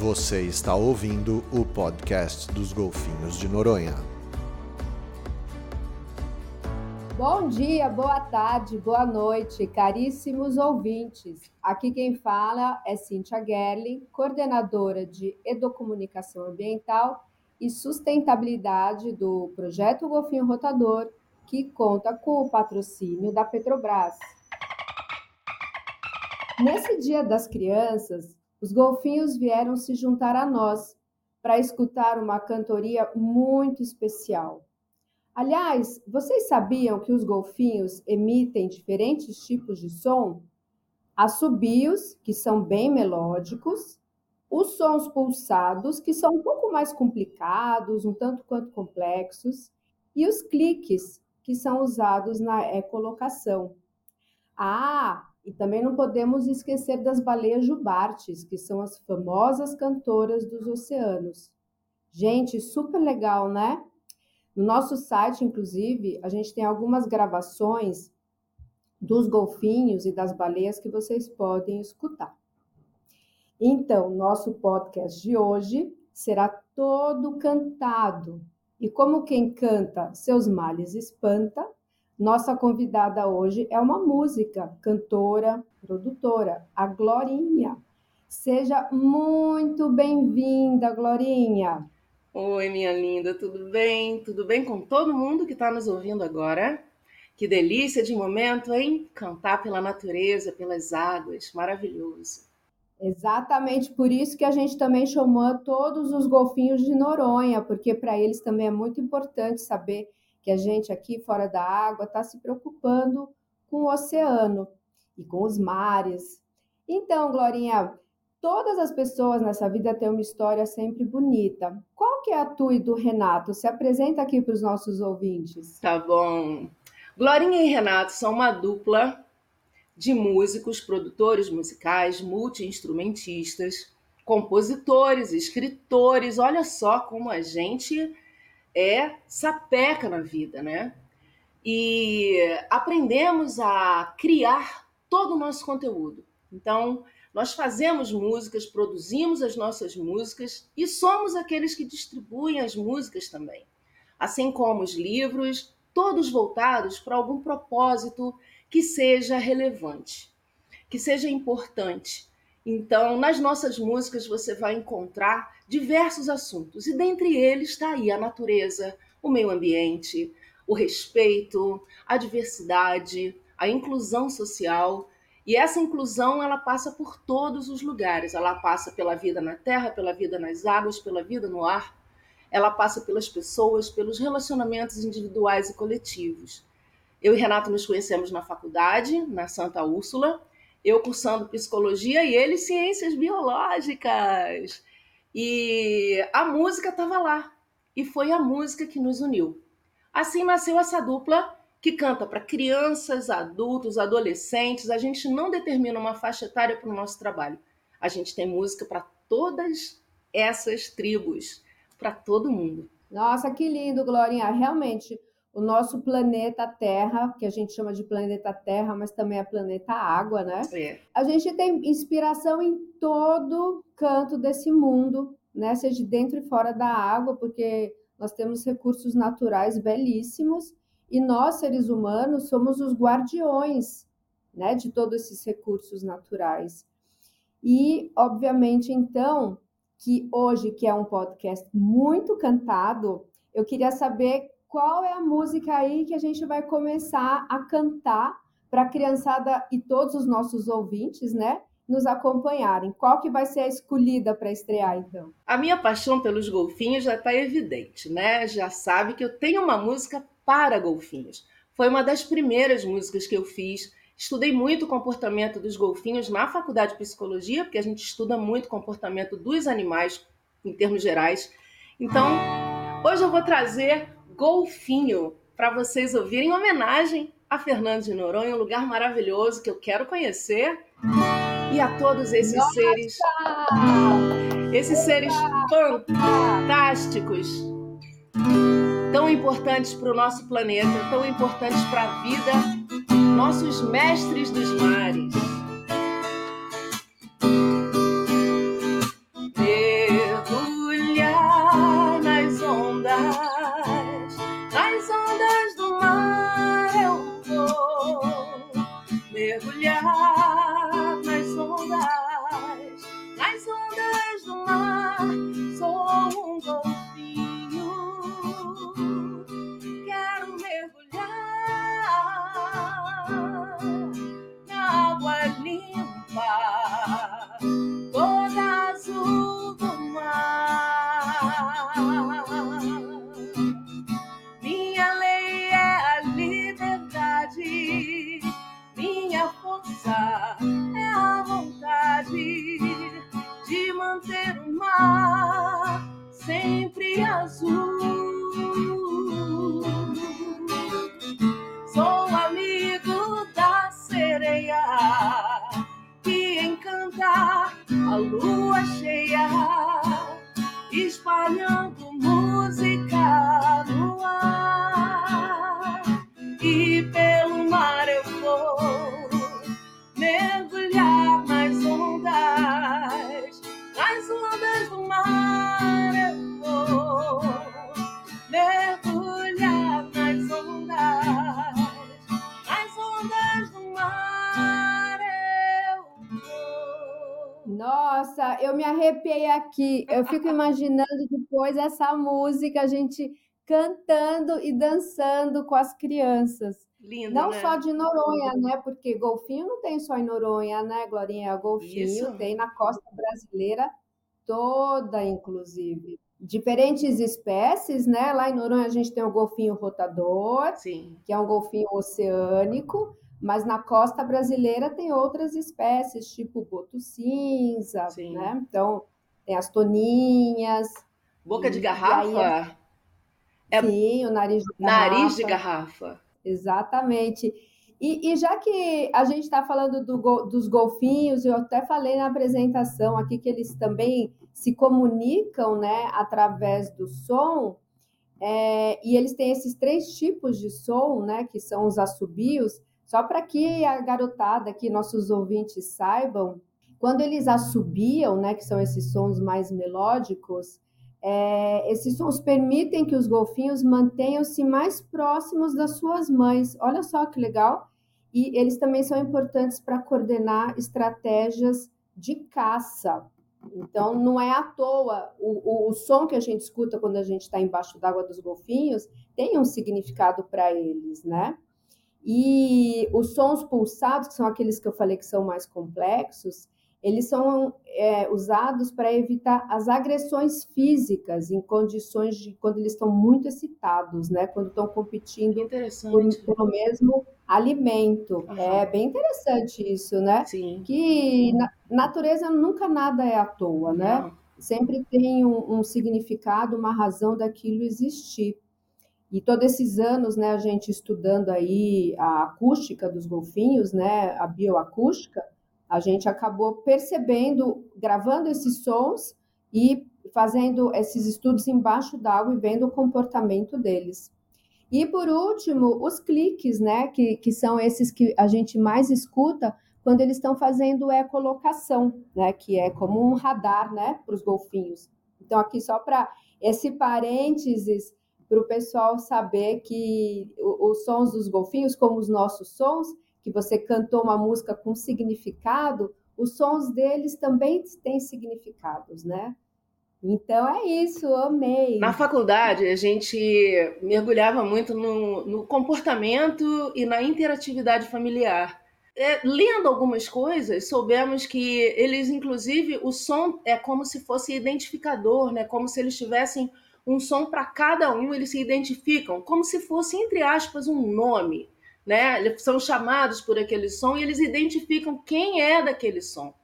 Você está ouvindo o podcast dos Golfinhos de Noronha. Bom dia, boa tarde, boa noite, caríssimos ouvintes. Aqui quem fala é Cíntia Gerling, coordenadora de Educomunicação Ambiental e Sustentabilidade do Projeto Golfinho Rotador, que conta com o patrocínio da Petrobras. Nesse Dia das Crianças, os golfinhos vieram se juntar a nós para escutar uma cantoria muito especial. Aliás, vocês sabiam que os golfinhos emitem diferentes tipos de som? Assobios, que são bem melódicos, os sons pulsados, que são um pouco mais complicados, um tanto quanto complexos, e os cliques, que são usados na ecolocação. Ah, e também não podemos esquecer das baleias jubartes, que são as famosas cantoras dos oceanos. Gente, super legal, né? No nosso site, inclusive, a gente tem algumas gravações dos golfinhos e das baleias que vocês podem escutar. Então, nosso podcast de hoje será todo cantado. E como quem canta seus males espanta, nossa convidada hoje é uma música, cantora, produtora, a Glorinha. Seja muito bem-vinda, Glorinha. Oi, minha linda, tudo bem? Tudo bem com todo mundo que está nos ouvindo agora? Que delícia de momento, hein? Cantar pela natureza, pelas águas, maravilhoso. Exatamente por isso que a gente também chamou todos os golfinhos de Noronha, porque para eles também é muito importante saber que a gente aqui fora da água está se preocupando com o oceano e com os mares. Então, Glorinha, todas as pessoas nessa vida têm uma história sempre bonita. Qual que é a tua e do Renato? Se apresenta aqui para os nossos ouvintes. Tá bom. Glorinha e Renato são uma dupla de músicos, produtores musicais, multi-instrumentistas, compositores, escritores. Olha só como a gente é sapeca na vida, né? E aprendemos a criar todo o nosso conteúdo. Então, nós fazemos músicas, produzimos as nossas músicas e somos aqueles que distribuem as músicas também. Assim como os livros, todos voltados para algum propósito que seja relevante, que seja importante. Então, nas nossas músicas você vai encontrar diversos assuntos, e dentre eles está aí a natureza, o meio ambiente, o respeito, a diversidade, a inclusão social, e essa inclusão ela passa por todos os lugares. Ela passa pela vida na terra, pela vida nas águas, pela vida no ar. Ela passa pelas pessoas, pelos relacionamentos individuais e coletivos. Eu e Renato nos conhecemos na faculdade, na Santa Úrsula, eu cursando psicologia e ele ciências biológicas. E a música estava lá. E foi a música que nos uniu. Assim nasceu essa dupla que canta para crianças, adultos, adolescentes. A gente não determina uma faixa etária para o nosso trabalho. A gente tem música para todas essas tribos, para todo mundo. Nossa, que lindo, Glorinha. Realmente, o nosso planeta Terra, que a gente chama de planeta Terra, mas também é planeta Água, né? É. A gente tem inspiração em todo canto desse mundo, né? Seja dentro e fora da água, porque nós temos recursos naturais belíssimos e nós, seres humanos, somos os guardiões né, de todos esses recursos naturais. E, obviamente, então, que hoje, que é um podcast muito cantado, eu queria saber qual é a música aí que a gente vai começar a cantar para a criançada e todos os nossos ouvintes, né? Nos acompanharem. Qual que vai ser a escolhida para estrear, então? A minha paixão pelos golfinhos já está evidente, né? Já sabe que eu tenho uma música para golfinhos. Foi uma das primeiras músicas que eu fiz. Estudei muito o comportamento dos golfinhos na faculdade de psicologia, porque a gente estuda muito o comportamento dos animais em termos gerais. Então, hoje eu vou trazer Golfinho para vocês ouvirem em homenagem a Fernando de Noronha, um lugar maravilhoso que eu quero conhecer. E a todos esses Nossa! seres, esses seres fantásticos, tão importantes para o nosso planeta, tão importantes para a vida, nossos mestres dos mares. Aqui. Eu fico imaginando depois essa música, a gente cantando e dançando com as crianças. Lindo, Não né? só de Noronha, né? Porque golfinho não tem só em Noronha, né, Glorinha? Golfinho Isso. tem na costa brasileira toda, inclusive. Diferentes espécies, né? Lá em Noronha a gente tem o golfinho rotador, Sim, que é um golfinho oceânico, mas na costa brasileira tem outras espécies, tipo boto cinza, Sim. né? Então, tem as toninhas, boca de E- garrafa, É- sim, o nariz de nariz de garrafa. garrafa. Exatamente. E, e já que a gente está falando do dos golfinhos, eu até falei na apresentação aqui que eles também se comunicam, né, através do som, é, e eles têm esses três tipos de som, né, que são os assobios, só para que a garotada aqui, nossos ouvintes saibam, quando eles assobiam, né, que são esses sons mais melódicos, é, esses sons permitem que os golfinhos mantenham-se mais próximos das suas mães. Olha só que legal! E eles também são importantes para coordenar estratégias de caça. Então, não é à toa o, o, o som que a gente escuta quando a gente está embaixo d'água dos golfinhos tem um significado para eles, né? E os sons pulsados, que são aqueles que eu falei que são mais complexos, eles são é, usados para evitar as agressões físicas em condições de quando eles estão muito excitados, né? Quando estão competindo por, pelo mesmo alimento. Aham. É bem interessante isso, né? Sim. Que na natureza nunca nada é à toa, né? Não. Sempre tem um, um significado, uma razão daquilo existir. E todos esses anos, né, a gente estudando aí a acústica dos golfinhos, né, a bioacústica, a gente acabou percebendo, gravando esses sons e fazendo esses estudos embaixo d'água e vendo o comportamento deles. E por último, os cliques, né, que, que são esses que a gente mais escuta quando eles estão fazendo ecolocação, né, que é como um radar, né, para os golfinhos. Então aqui só para esse parênteses para o pessoal saber que os sons dos golfinhos, como os nossos sons, que você cantou uma música com significado, os sons deles também têm significados, né? Então é isso, amei. Na faculdade, a gente mergulhava muito no, no comportamento e na interatividade familiar. É, lendo algumas coisas, soubemos que eles, inclusive, o som é como se fosse identificador, né? Como se eles tivessem um som para cada um, eles se identificam, como se fosse, entre aspas, um nome. Né? Eles são chamados por aquele som e eles identificam quem é daquele som.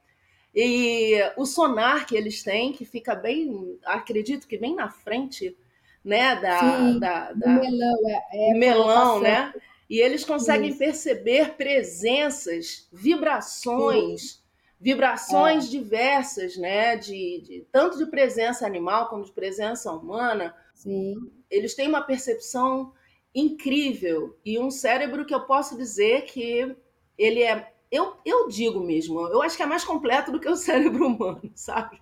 E o sonar que eles têm, que fica bem, acredito que bem na frente, né, da, Sim, da, da melão é, é melão, né? E eles conseguem perceber presenças, vibrações, vibrações diversas, né? De, de- tanto de presença animal como de presença humana. Sim. Eles têm uma percepção incrível e um cérebro que eu posso dizer que ele é. Eu, eu digo mesmo, eu acho que é mais completo do que o cérebro humano, sabe?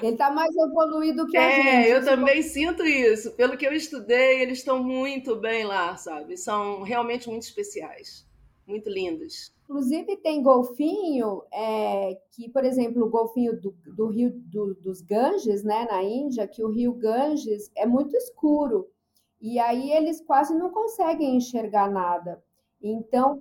Ele está mais evoluído que a É, gente. eu Isso também sinto isso. Pelo que eu estudei, eles estão muito bem lá, sabe? São realmente muito especiais, muito lindos. Inclusive, tem golfinho é, que, por exemplo, o golfinho do, do rio do- dos Ganges, né, na Índia, que o rio Ganges é muito escuro. E aí eles quase não conseguem enxergar nada. Então,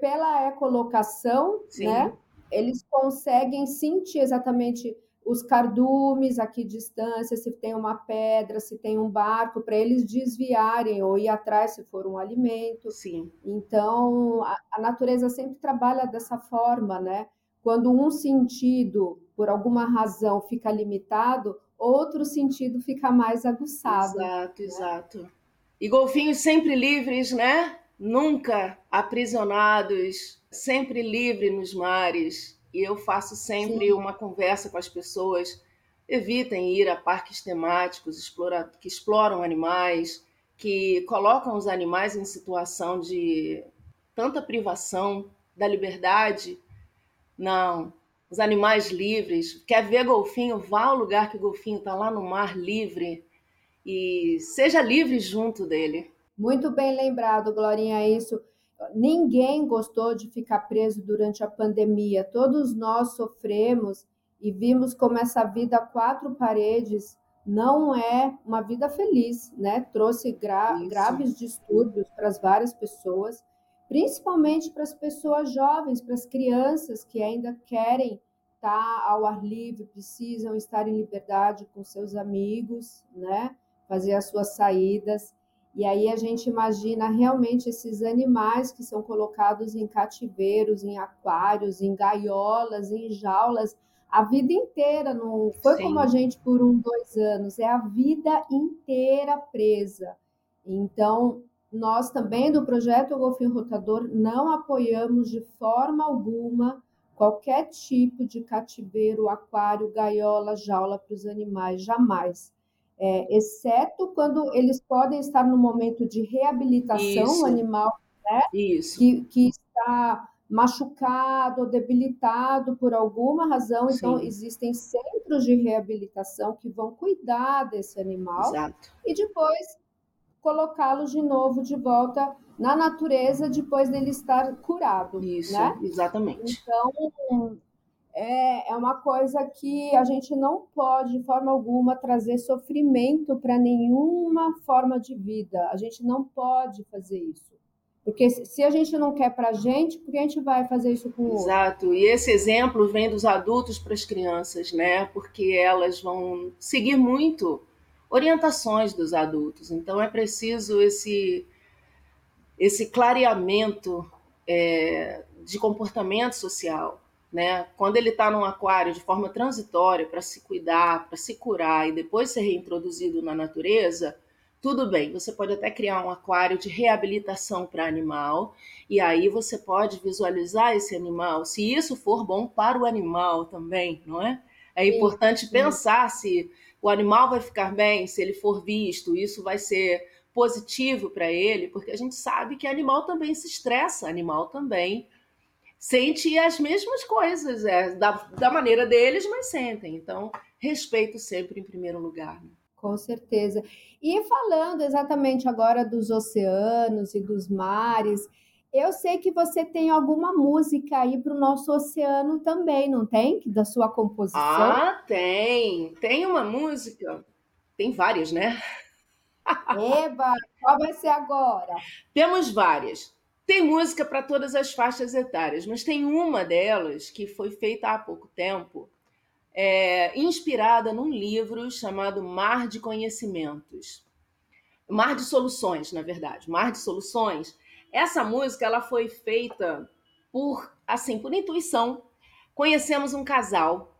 pela ecolocação, Sim. né, eles conseguem sentir exatamente os cardumes aqui distância, se tem uma pedra, se tem um barco, para eles desviarem ou ir atrás se for um alimento. Sim, Então, a, a natureza sempre trabalha dessa forma, né? Quando um sentido, por alguma razão, fica limitado, outro sentido fica mais aguçado. Exato, né? exato. E golfinhos sempre livres, né? Nunca aprisionados, sempre livre nos mares. E eu faço sempre Sim. uma conversa com as pessoas. Evitem ir a parques temáticos explora, que exploram animais, que colocam os animais em situação de tanta privação da liberdade. Não, os animais livres. Quer ver golfinho? Vá ao lugar que o golfinho está lá no mar livre e seja livre junto dele. Muito bem lembrado, Glorinha, isso. Ninguém gostou de ficar preso durante a pandemia. Todos nós sofremos e vimos como essa vida a quatro paredes não é uma vida feliz, né? Trouxe gra graves distúrbios para as várias pessoas principalmente para as pessoas jovens, para as crianças que ainda querem estar ao ar livre, precisam estar em liberdade com seus amigos, né? Fazer as suas saídas. E aí a gente imagina realmente esses animais que são colocados em cativeiros, em aquários, em gaiolas, em jaulas, a vida inteira. Não foi Sim. como a gente por um, dois anos, é a vida inteira presa. Então, nós também do projeto Golfinho Rotador não apoiamos de forma alguma qualquer tipo de cativeiro, aquário, gaiola, jaula para os animais, jamais. É, exceto quando eles podem estar no momento de reabilitação, Isso. o animal né, que, que está machucado ou debilitado por alguma razão. Então, Sim. existem centros de reabilitação que vão cuidar desse animal. Exato. E depois colocá-los de novo de volta na natureza depois dele estar curado. Isso, né? exatamente. Então, é, é uma coisa que a gente não pode, de forma alguma, trazer sofrimento para nenhuma forma de vida. A gente não pode fazer isso. Porque se a gente não quer para a gente, por que a gente vai fazer isso com o outro? Exato. E esse exemplo vem dos adultos para as crianças, né? Porque elas vão seguir muito orientações dos adultos. Então é preciso esse, esse clareamento é, de comportamento social. Né? Quando ele está num aquário de forma transitória para se cuidar, para se curar e depois ser reintroduzido na natureza, tudo bem, você pode até criar um aquário de reabilitação para animal, e aí você pode visualizar esse animal, se isso for bom para o animal também, não é? É importante sim, sim. pensar se o animal vai ficar bem se ele for visto, isso vai ser positivo para ele, porque a gente sabe que animal também se estressa, animal também sente as mesmas coisas, é, da, da maneira deles, mas sentem. Então, respeito sempre em primeiro lugar. Né? Com certeza. E falando exatamente agora dos oceanos e dos mares, eu sei que você tem alguma música aí para o nosso oceano também, não tem? Da sua composição? Ah, tem. Tem uma música. Tem várias, né? Eba, qual vai ser agora? Temos várias. Tem música para todas as faixas etárias, mas tem uma delas que foi feita há pouco tempo, é, inspirada num livro chamado Mar de Conhecimentos. Mar de Soluções, na verdade. Mar de Soluções essa música ela foi feita por assim, por intuição. Conhecemos um casal,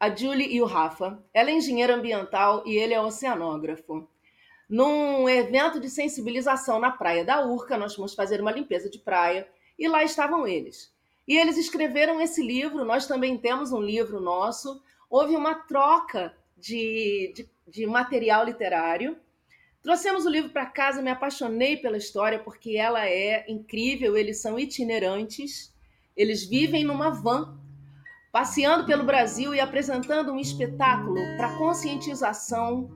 a Julie e o Rafa. Ela é engenheira ambiental e ele é oceanógrafo. Num evento de sensibilização na praia da Urca, nós fomos fazer uma limpeza de praia e lá estavam eles. E eles escreveram esse livro, nós também temos um livro nosso. Houve uma troca de, de, de material literário Trouxemos o livro para casa, me apaixonei pela história porque ela é incrível. Eles são itinerantes, eles vivem numa van, passeando pelo Brasil e apresentando um espetáculo para conscientização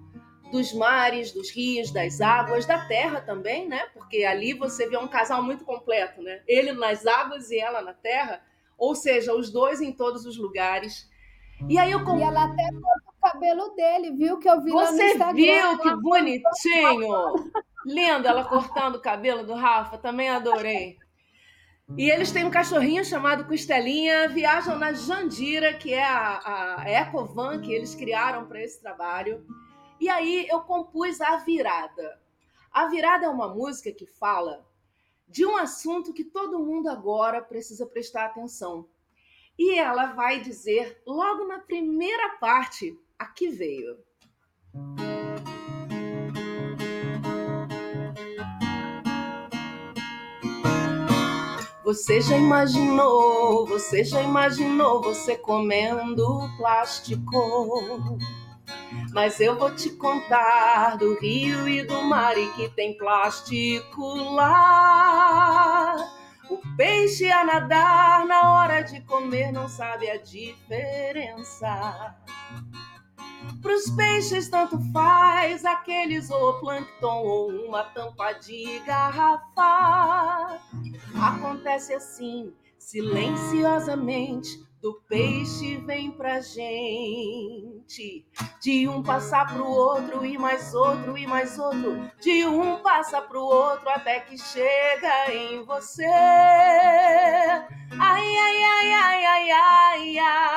dos mares, dos rios, das águas, da terra também, né? Porque ali você vê um casal muito completo, né? Ele nas águas e ela na terra, ou seja, os dois em todos os lugares. E aí eu E ela até cabelo dele, viu? Que eu vi Você no Instagram. viu que bonitinho? Lindo ela cortando o cabelo do Rafa, também adorei. E eles têm um cachorrinho chamado Costelinha, viajam na Jandira, que é a, a Ecovan que eles criaram para esse trabalho. E aí eu compus A Virada. A Virada é uma música que fala de um assunto que todo mundo agora precisa prestar atenção. E ela vai dizer, logo na primeira parte, aqui veio. Você já imaginou, você já imaginou você comendo plástico? Mas eu vou te contar do rio e do mar e que tem plástico lá. O peixe a nadar na hora de comer não sabe a diferença. Pros peixes tanto faz aquele zooplâncton ou uma tampa de garrafa. Acontece assim, silenciosamente, do peixe vem pra gente. De um passar pro outro e mais outro e mais outro. De um passa pro outro até que chega em você. Ai, ai, ai, ai, ai, ai, ai.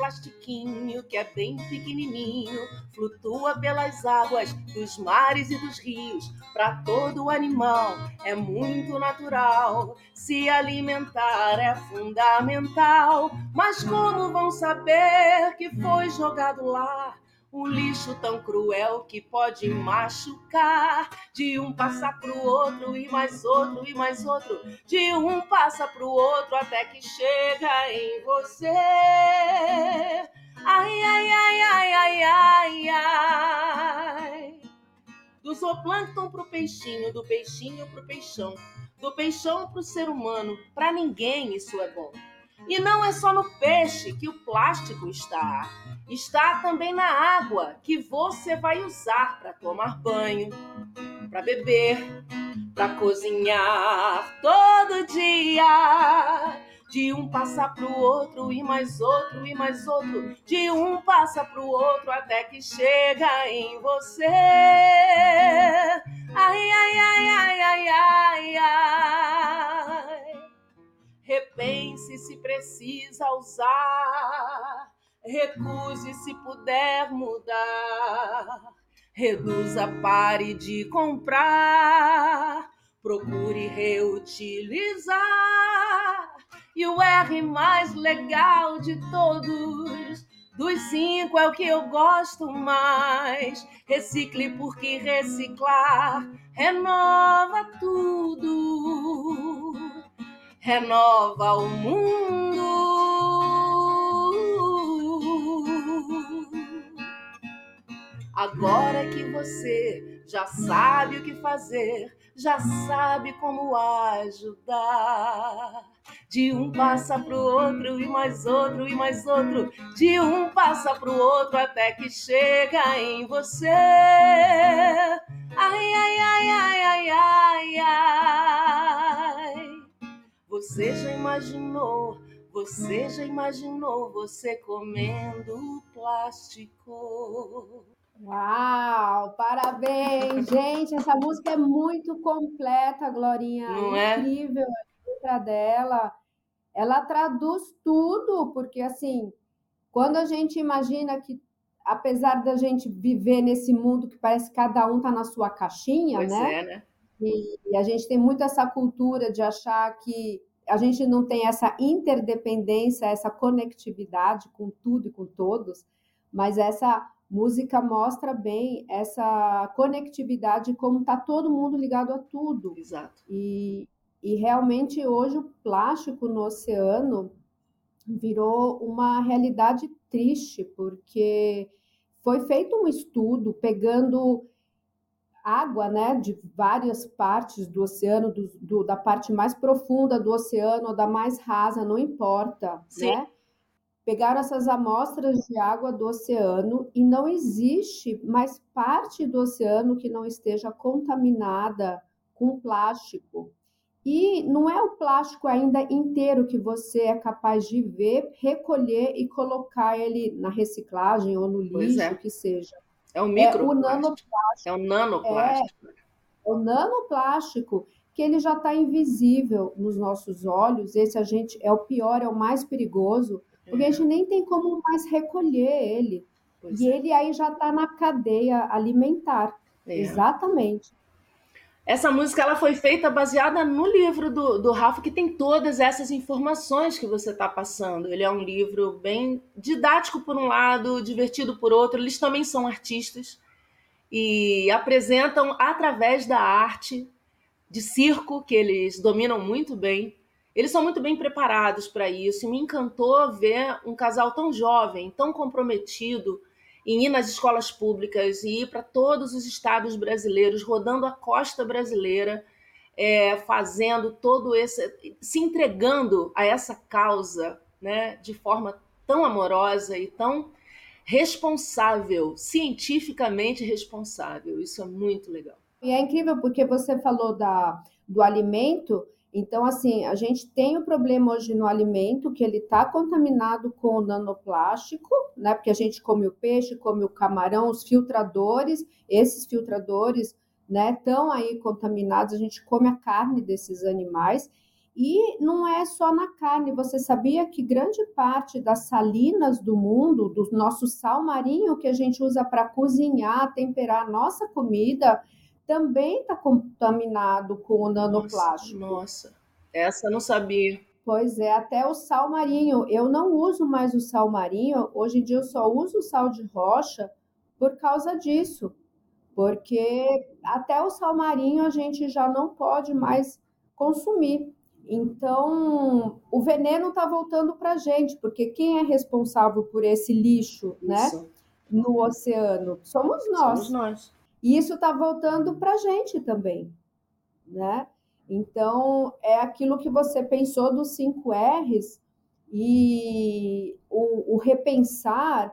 O microplastiquinho que é bem pequenininho flutua pelas águas dos mares e dos rios. Para todo animal é muito natural. Se alimentar é fundamental. Mas como vão saber que foi jogado lá? Um lixo tão cruel que pode machucar. De um passa pro outro e mais outro e mais outro. De um passa pro outro até que chega em você. Ai, ai, ai, ai, ai, ai, ai. Do zooplâncton pro peixinho, do peixinho pro peixão, do peixão pro ser humano. Para ninguém isso é bom. E não é só no peixe que o plástico está. Está também na água que você vai usar para tomar banho, para beber, para cozinhar todo dia. De um passa pro outro e mais outro e mais outro. De um passa pro outro até que chega em você. Ai, ai, ai, ai, ai, ai, ai. Repense se precisa usar. Recuse se puder mudar. Reduza, pare de comprar. Procure reutilizar. E o R mais legal de todos. Dos cinco é o que eu gosto mais. Recicle porque reciclar renova tudo. Renova o mundo. Agora que você já sabe o que fazer, já sabe como ajudar. De um passa pro outro e mais outro e mais outro. De um passa pro outro até que chega em você. Ai, ai, ai, ai, ai, ai, ai. Você já imaginou? Você já imaginou você comendo plástico? Uau, parabéns, gente. Essa música é muito completa, Glorinha. Não é? Incrível a letra dela. Ela traduz tudo, porque assim, quando a gente imagina que, apesar da gente viver nesse mundo que parece que cada um tá na sua caixinha, Pois né? é, né? E, e a gente tem muito essa cultura de achar que a gente não tem essa interdependência, essa conectividade com tudo e com todos, mas essa música mostra bem essa conectividade, como está todo mundo ligado a tudo. Exato. E, e realmente hoje o plástico no oceano virou uma realidade triste, porque foi feito um estudo pegando água, né, de várias partes do oceano, do, do, da parte mais profunda do oceano ou da mais rasa, não importa, Sim. né? Pegaram essas amostras de água do oceano e não existe mais parte do oceano que não esteja contaminada com plástico. E não é o plástico ainda inteiro que você é capaz de ver, recolher e colocar ele na reciclagem ou no Pois lixo, é. que seja. É o É o microplástico. nanoplástico. É o nanoplástico. O nanoplástico, que ele já está invisível nos nossos olhos, esse a gente é o pior, é o mais perigoso, porque a gente nem tem como mais recolher ele. Pois E é. ele aí já está na cadeia alimentar. É. Exatamente. Essa música ela foi feita baseada no livro do, do Rafa, que tem todas essas informações que você está passando. Ele é um livro bem didático por um lado, divertido por outro. Eles também são artistas e apresentam através da arte de circo, que eles dominam muito bem. Eles são muito bem preparados para isso. E me encantou ver um casal tão jovem, tão comprometido em ir nas escolas públicas e ir para todos os estados brasileiros, rodando a costa brasileira, é, fazendo todo esse. se entregando a essa causa né, de forma tão amorosa e tão responsável, cientificamente responsável. Isso é muito legal. E é incrível porque você falou da, do alimento. Então, assim, a gente tem o problema hoje no alimento, que ele está contaminado com nanoplástico, né? Porque a gente come o peixe, come o camarão, os filtradores, esses filtradores, né, estão aí contaminados, a gente come a carne desses animais. E não é só na carne, você sabia que grande parte das salinas do mundo, do nosso sal marinho que a gente usa para cozinhar, temperar a nossa comida, também está contaminado com o nanoplástico. Nossa, nossa, essa eu não sabia. Pois é, até o sal marinho. Eu não uso mais o sal marinho, hoje em dia eu só uso o sal de rocha por causa disso. Porque até o sal marinho a gente já não pode mais consumir. Então, o veneno está voltando para a gente, porque quem é responsável por esse lixo, né, Isso. né, no oceano? Somos nós. Somos nós. E isso está voltando para a gente também, né? Então, é aquilo que você pensou dos cinco R's e o, o repensar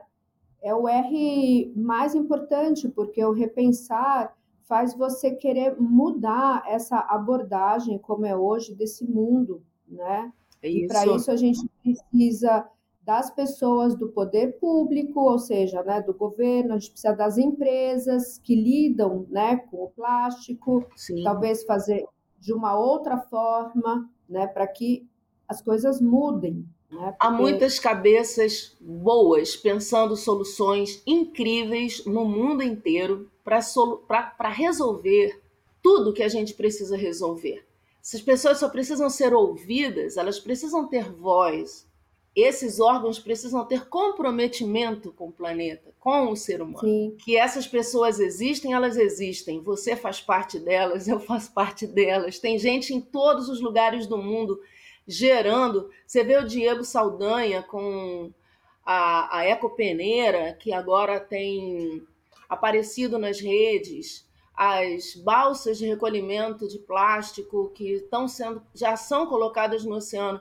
é o R mais importante, porque o repensar faz você querer mudar essa abordagem, como é hoje, desse mundo, né? É e para isso a gente precisa das pessoas do poder público, ou seja, né, do governo, a gente precisa das empresas que lidam né, com o plástico, Sim. talvez fazer de uma outra forma, né, para que as coisas mudem. Né? Porque... Há muitas cabeças boas pensando soluções incríveis no mundo inteiro para solu... resolver tudo que a gente precisa resolver. Essas pessoas só precisam ser ouvidas, elas precisam ter voz, esses órgãos precisam ter comprometimento com o planeta, com o ser humano. Sim. Que essas pessoas existem, elas existem. Você faz parte delas, eu faço parte delas. Tem gente em todos os lugares do mundo gerando. Você vê o Diego Saldanha com a, a Ecopeneira, que agora tem aparecido nas redes, as balsas de recolhimento de plástico que estão sendo, já são colocadas no oceano.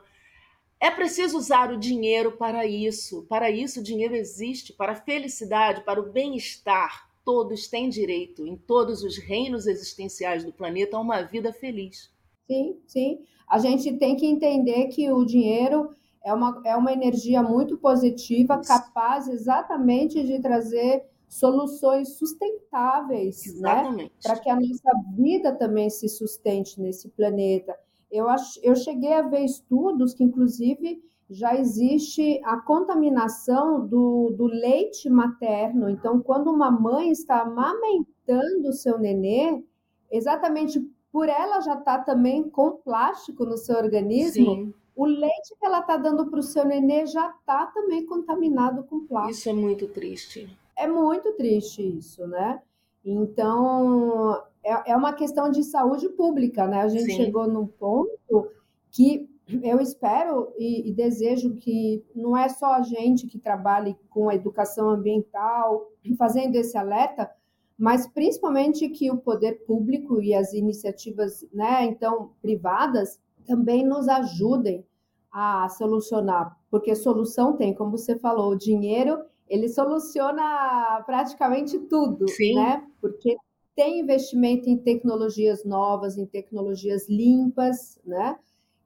É preciso usar o dinheiro para isso. Para isso, o dinheiro existe, para a felicidade, para o bem-estar. Todos têm direito, em todos os reinos existenciais do planeta, a uma vida feliz. Sim, sim. A gente tem que entender que o dinheiro é uma, é uma energia muito positiva, capaz exatamente de trazer soluções sustentáveis, né? Exatamente. né? Para que a nossa vida também se sustente nesse planeta. Eu, ach, eu cheguei a ver estudos que, inclusive, já existe a contaminação do, do leite materno. Então, quando uma mãe está amamentando o seu nenê, exatamente por ela já estar tá também com plástico no seu organismo, Sim. o leite que ela está dando para o seu nenê já está também contaminado com plástico. Isso é muito triste. É muito triste isso, né? Então, é, é uma questão de saúde pública, né? A gente Sim. chegou num ponto que eu espero e, e, desejo que não é só a gente que trabalhe com a educação ambiental, fazendo esse alerta, mas principalmente que o poder público e as iniciativas, né, então privadas, também nos ajudem a solucionar, porque solução tem, como você falou, o dinheiro ele soluciona praticamente tudo, Sim. né? Porque tem investimento em tecnologias novas, em tecnologias limpas, né?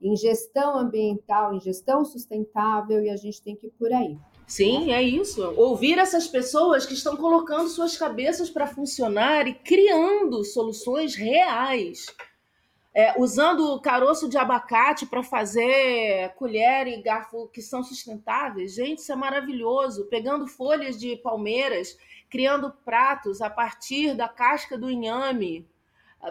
em gestão ambiental, em gestão sustentável, e a gente tem que ir por aí. Sim, é isso. Ouvir essas pessoas que estão colocando suas cabeças para funcionar e criando soluções reais. É, usando caroço de abacate para fazer colher e garfo que são sustentáveis. Gente, isso é maravilhoso. Pegando folhas de palmeiras criando pratos a partir da casca do inhame,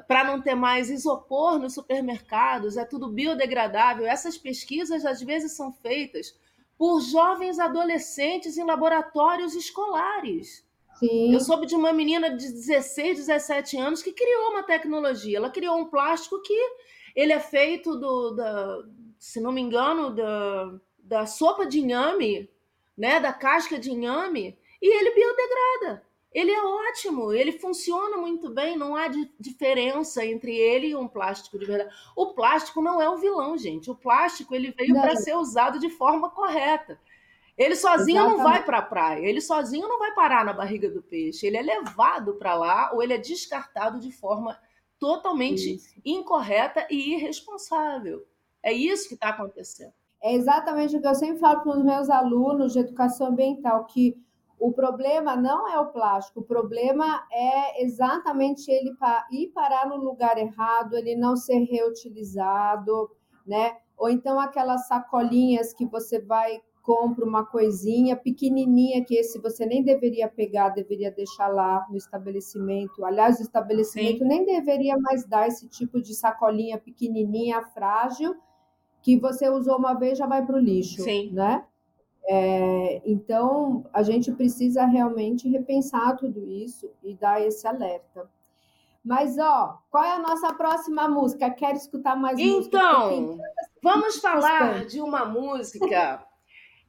para não ter mais isopor nos supermercados, é tudo biodegradável. Essas pesquisas às vezes são feitas por jovens adolescentes em laboratórios escolares. Sim. Eu soube de uma menina de 16, 17 anos que criou uma tecnologia. Ela criou um plástico que ele é feito do, da, se não me engano, da, da sopa de inhame, né, da casca de inhame, e ele biodegrada. Ele é ótimo, ele funciona muito bem, não há diferença entre ele e um plástico de verdade. O plástico não é um vilão, gente. O plástico ele veio para ser usado de forma correta. Ele sozinho Exatamente. não vai para a praia, ele sozinho não vai parar na barriga do peixe. Ele é levado para lá ou ele é descartado de forma totalmente isso. incorreta e irresponsável. É isso que está acontecendo. É exatamente o que eu sempre falo para os meus alunos de educação ambiental, que o problema não é o plástico, o problema é exatamente ele ir parar no lugar errado, ele não ser reutilizado, né? Ou então aquelas sacolinhas que você vai compra uma coisinha pequenininha que esse você nem deveria pegar, deveria deixar lá no estabelecimento. Aliás, o estabelecimento Sim. nem deveria mais dar esse tipo de sacolinha pequenininha, frágil, que você usou uma vez já vai para o lixo, Sim. né? É, então, a gente precisa realmente repensar tudo isso e dar esse alerta. Mas, ó, qual é a nossa próxima música? Quero escutar mais então, música? Então, vamos falar de uma música.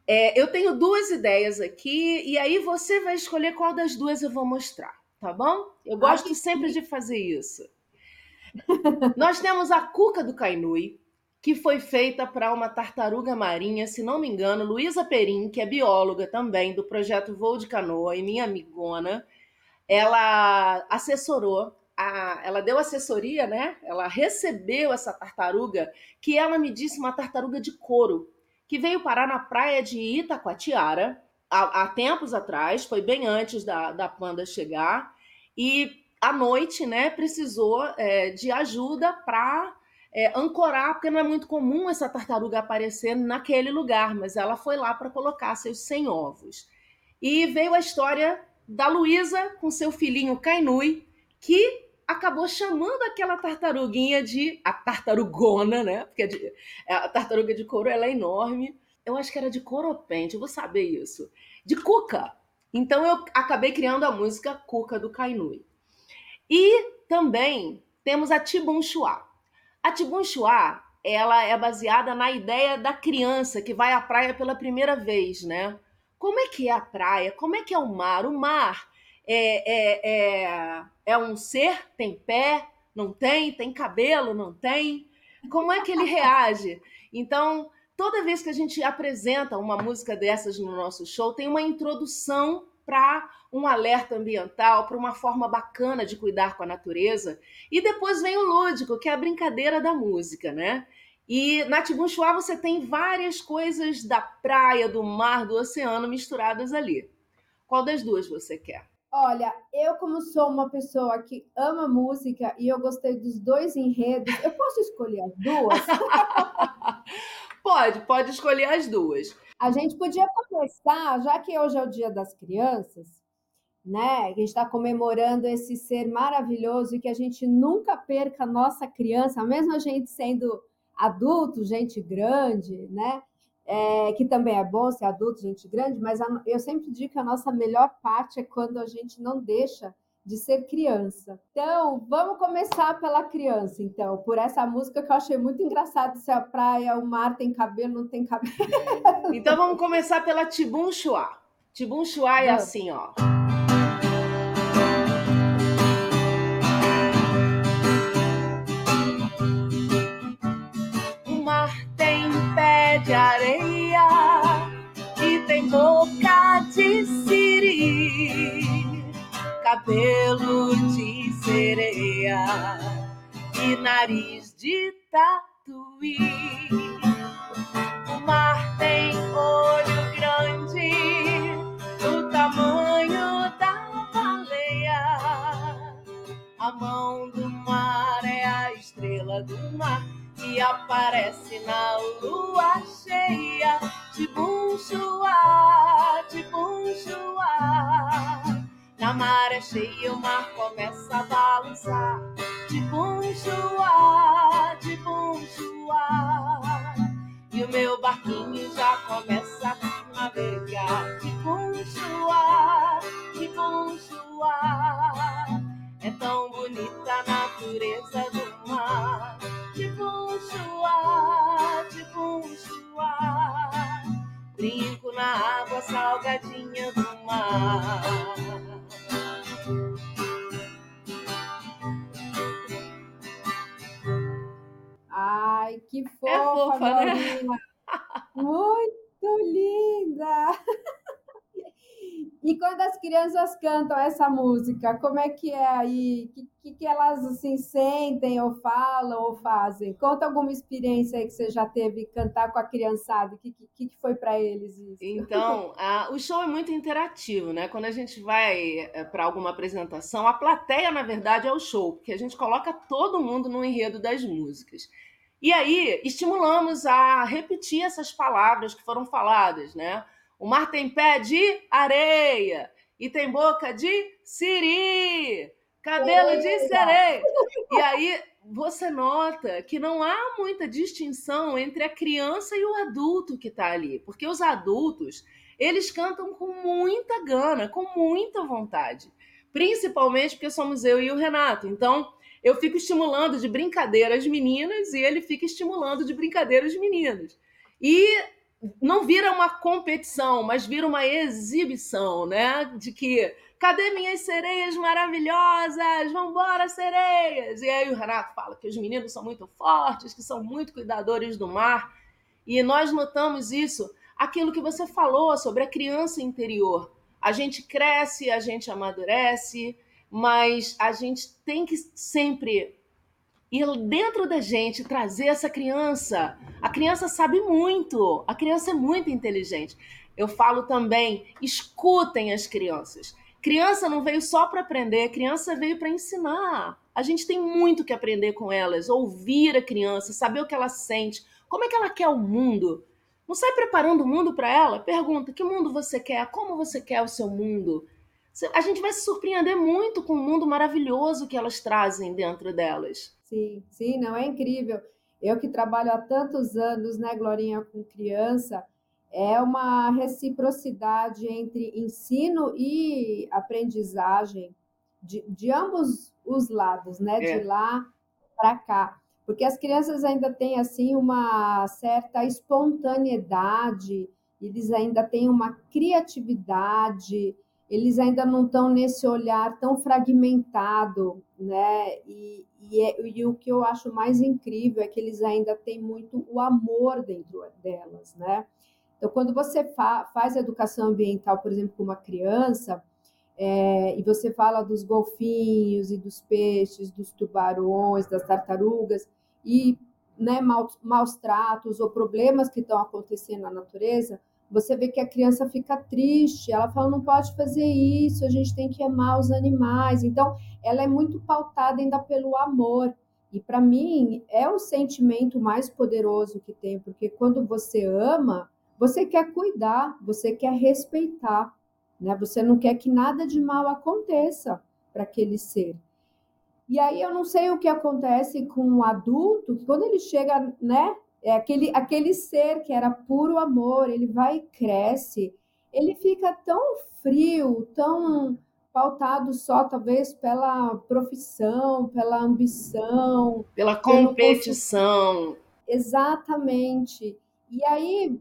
é, eu tenho duas ideias aqui, e aí você vai escolher qual das duas eu vou mostrar, tá bom? Eu gosto sempre de fazer isso. Nós temos a Cuca do Kainui, que foi feita para uma tartaruga marinha, se não me engano, Luísa Perim, que é bióloga também do projeto Voo de Canoa e minha amigona, ela assessorou, a, ela deu assessoria, né? Ela recebeu essa tartaruga, que ela me disse uma tartaruga de couro, que veio parar na praia de Itacoatiara há, há tempos atrás, foi bem antes da, da panda chegar, e à noite, né, precisou é, de ajuda para é, ancorar, porque não é muito comum essa tartaruga aparecer naquele lugar, mas ela foi lá para colocar seus 100 ovos. E veio a história da Luísa com seu filhinho Kainui, que acabou chamando aquela tartaruguinha de a tartarugona, né? Porque a, de, a tartaruga de couro ela é enorme. Eu acho que era de coropente, eu vou saber isso. De Cuca. Então eu acabei criando a música Cuca do Kainui. E também temos a Tibunchuá. A Tibunchuá, ela é baseada na ideia da criança que vai à praia pela primeira vez, né? Como é que é a praia? Como é que é o mar? O mar é, é, é, é um ser? Tem pé? Não tem? Tem cabelo? Não tem? Como é que ele reage? Então, toda vez que a gente apresenta uma música dessas no nosso show, tem uma introdução para um alerta ambiental, para uma forma bacana de cuidar com a natureza. E depois vem o lúdico, que é a brincadeira da música, né? E na Tibunchuá você tem várias coisas da praia, do mar, do oceano misturadas ali. Qual das duas você quer? Olha, eu como sou uma pessoa que ama música e eu gostei dos dois enredos, eu posso escolher as duas? pode, pode escolher as duas. A gente podia começar, já que hoje é o Dia das Crianças, né? A gente está comemorando esse ser maravilhoso e que a gente nunca perca a nossa criança, mesmo a gente sendo adulto, gente grande, né? É, que também é bom ser adulto, gente grande, mas a, eu sempre digo que a nossa melhor parte é quando a gente não deixa de ser criança. Então, vamos começar pela criança, então, por essa música que eu achei muito engraçado, se a praia, o mar tem cabelo, não tem cabelo. Então vamos começar pela Tibum Chua. Tibum Chua é assim, ó. Cabelo de sereia e nariz de tatuí. O mar tem olho grande, do tamanho da baleia. A mão do mar é a estrela do mar que aparece na lua cheia. De bunchuá, cheia o mar começa a balançar. Tipo chua, de bum. E o meu barquinho já começa a navegar. De bum de bum. É tão bonita a natureza do mar. De bum de bum. Brinco na água salgadinha do mar. Ai, que fofa, É fofa, né? Muito linda! E quando as crianças cantam essa música, como é que é aí? O que, que, que elas assim sentem, ou falam, ou fazem? Conta alguma experiência aí que você já teve cantar com a criançada. O que, que, que foi para eles isso? Então, a- o show é muito interativo, né? Quando a gente vai para alguma apresentação, a plateia, na verdade, é o show, porque a gente coloca todo mundo no enredo das músicas. E aí, estimulamos a repetir essas palavras que foram faladas, né? O mar tem pé de areia e tem boca de siri, cabelo de sereia. E aí você nota que não há muita distinção entre a criança e o adulto que está ali, porque os adultos eles cantam com muita gana, com muita vontade, principalmente porque somos eu e o Renato. Então eu fico estimulando de brincadeira as meninas e ele fica estimulando de brincadeira os meninos. E não vira uma competição, mas vira uma exibição, né? De que cadê minhas sereias maravilhosas? Vambora, sereias! E aí o Renato fala que os meninos são muito fortes, que são muito cuidadores do mar. E nós notamos isso, aquilo que você falou sobre a criança interior. A gente cresce, a gente amadurece, mas a gente tem que sempre ir dentro da gente trazer essa criança. A criança sabe muito, a criança é muito inteligente. Eu falo também, escutem as crianças. Criança não veio só para aprender, criança veio para ensinar. A gente tem muito que aprender com elas, ouvir a criança, saber o que ela sente, como é que ela quer o mundo. Não sai preparando o mundo para ela, pergunta: que mundo você quer? Como você quer o seu mundo? A gente vai se surpreender muito com o mundo maravilhoso que elas trazem dentro delas. Sim, sim, não é incrível. Eu que trabalho há tantos anos, né, Glorinha, com criança, é uma reciprocidade entre ensino e aprendizagem de, de ambos os lados, né, É. de lá para cá. Porque as crianças ainda têm assim uma certa espontaneidade, eles ainda têm uma criatividade, eles ainda não estão nesse olhar tão fragmentado, né? E, e, é- e o que eu acho mais incrível é que eles ainda têm muito o amor dentro delas, né? Então, quando você fa- faz educação ambiental, por exemplo, com uma criança, é, e você fala dos golfinhos e dos peixes, dos tubarões, das tartarugas, e né, maus, maus tratos ou problemas que estão acontecendo na natureza, você vê que a criança fica triste, ela fala, não pode fazer isso, a gente tem que amar os animais. Então, ela é muito pautada ainda pelo amor. E para mim, é o sentimento mais poderoso que tem, porque quando você ama, você quer cuidar, você quer respeitar, né? Você não quer que nada de mal aconteça para aquele ser. E aí eu não sei o que acontece com um adulto, que quando ele chega, né, é aquele, aquele ser que era puro amor, ele vai e cresce, ele fica tão frio, tão pautado só talvez pela profissão, pela ambição, Pela Pelo competição. exatamente. E aí,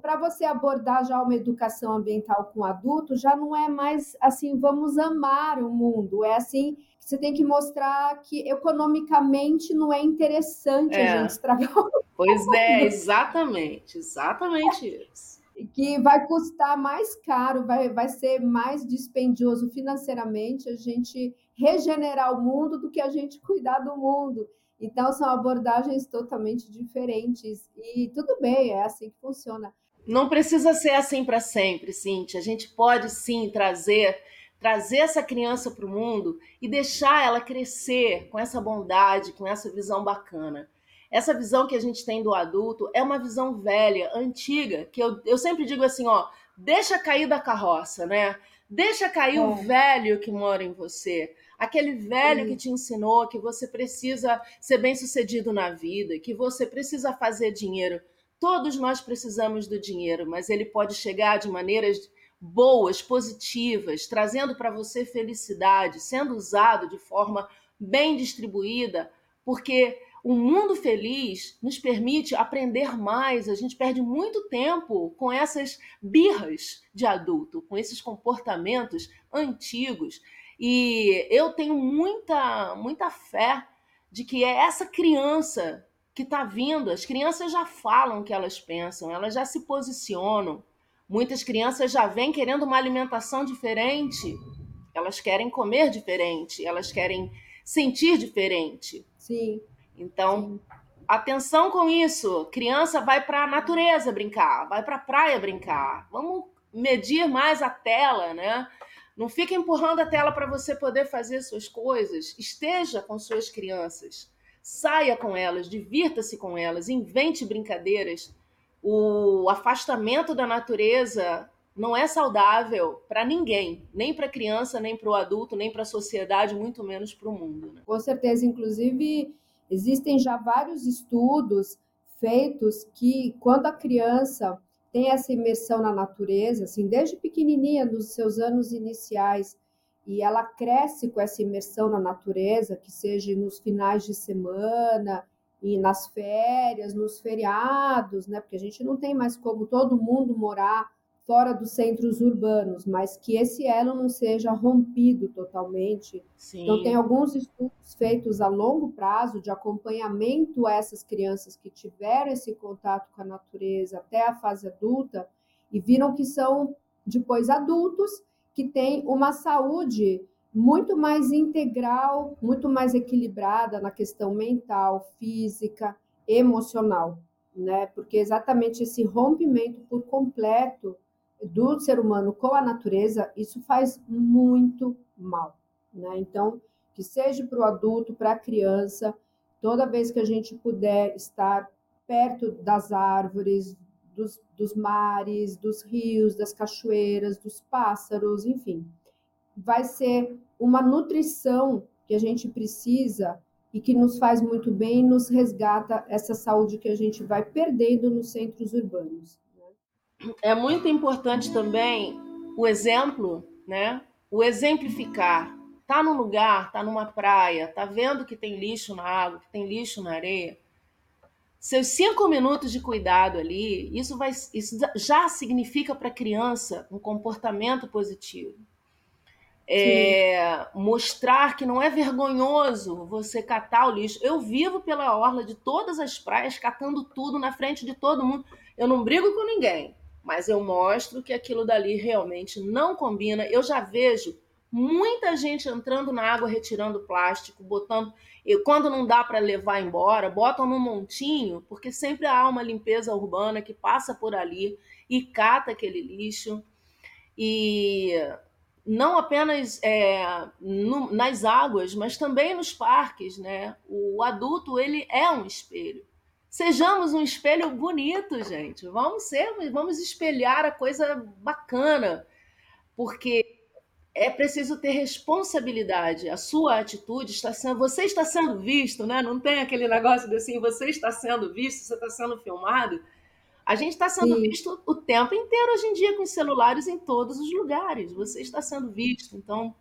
para você abordar já uma educação ambiental com adulto, já não é mais assim, vamos amar o mundo, é assim, você tem que mostrar que economicamente não é interessante É. a gente estragar o Pois é, exatamente, exatamente isso. que vai custar mais caro, vai, vai ser mais dispendioso financeiramente a gente regenerar o mundo do que a gente cuidar do mundo. Então, são abordagens totalmente diferentes. E tudo bem, é assim que funciona. Não precisa ser assim para sempre, Cintia. A gente pode sim trazer trazer essa criança para o mundo e deixar ela crescer com essa bondade, com essa visão bacana. Essa visão que a gente tem do adulto é uma visão velha, antiga, que eu, eu sempre digo assim, ó, deixa cair da carroça, né? Deixa cair o É. velho que mora em você. Aquele velho que te ensinou que você precisa ser bem-sucedido na vida, que você precisa fazer dinheiro. Todos nós precisamos do dinheiro, mas ele pode chegar de maneiras boas, positivas, trazendo para você felicidade, sendo usado de forma bem distribuída, porque o mundo feliz nos permite aprender mais. A gente perde muito tempo com essas birras de adulto, com esses comportamentos antigos. E eu tenho muita, muita fé de que é essa criança que está vindo. As crianças já falam o que elas pensam, elas já se posicionam. Muitas crianças já vêm querendo uma alimentação diferente. Elas querem comer diferente, elas querem sentir diferente. Sim. Então, atenção com isso. Criança vai para a natureza brincar, vai para a praia brincar. Vamos medir mais a tela, né? Não fica empurrando a tela para você poder fazer suas coisas. Esteja com suas crianças. Saia com elas, divirta-se com elas, invente brincadeiras. O afastamento da natureza não é saudável para ninguém, nem para a criança, nem para o adulto, nem para a sociedade, muito menos para o mundo. Né? Com certeza, inclusive Existem já vários estudos feitos que, quando a criança tem essa imersão na natureza, assim, desde pequenininha, nos seus anos iniciais, e ela cresce com essa imersão na natureza, que seja nos finais de semana e nas férias, nos feriados, né? Porque a gente não tem mais como todo mundo morar fora dos centros urbanos, mas que esse elo não seja rompido totalmente. Sim. Então, tem alguns estudos feitos a longo prazo de acompanhamento a essas crianças que tiveram esse contato com a natureza até a fase adulta e viram que são depois adultos que têm uma saúde muito mais integral, muito mais equilibrada na questão mental, física, emocional, né? Porque exatamente esse rompimento por completo do ser humano com a natureza, isso faz muito mal. Né? Então, que seja para o adulto, para a criança, toda vez que a gente puder estar perto das árvores, dos, dos mares, dos rios, das cachoeiras, dos pássaros, enfim, vai ser uma nutrição que a gente precisa e que nos faz muito bem e nos resgata essa saúde que a gente vai perdendo nos centros urbanos é muito importante também o exemplo, né? O exemplificar. Tá num lugar, tá numa praia, tá vendo que tem lixo na água, que tem lixo na areia. Seus cinco minutos de cuidado ali, isso, vai, isso já significa para a criança um comportamento positivo. É, mostrar que não é vergonhoso você catar o lixo. Eu vivo pela orla de todas as praias, catando tudo na frente de todo mundo. Eu não brigo com ninguém mas eu mostro que aquilo dali realmente não combina. Eu já vejo muita gente entrando na água, retirando plástico, botando. E quando não dá para levar embora, botam num montinho, porque sempre há uma limpeza urbana que passa por ali e cata aquele lixo. E não apenas é, no, nas águas, mas também nos parques, né? O adulto ele é um espelho. Sejamos um espelho bonito, gente. Vamos ser, vamos espelhar a coisa bacana, porque é preciso ter responsabilidade. A sua atitude está sendo, você está sendo visto, né? Não tem aquele negócio de assim, você está sendo visto, você está sendo filmado. A gente está sendo Sim. visto o tempo inteiro hoje em dia com os celulares em todos os lugares. Você está sendo visto, então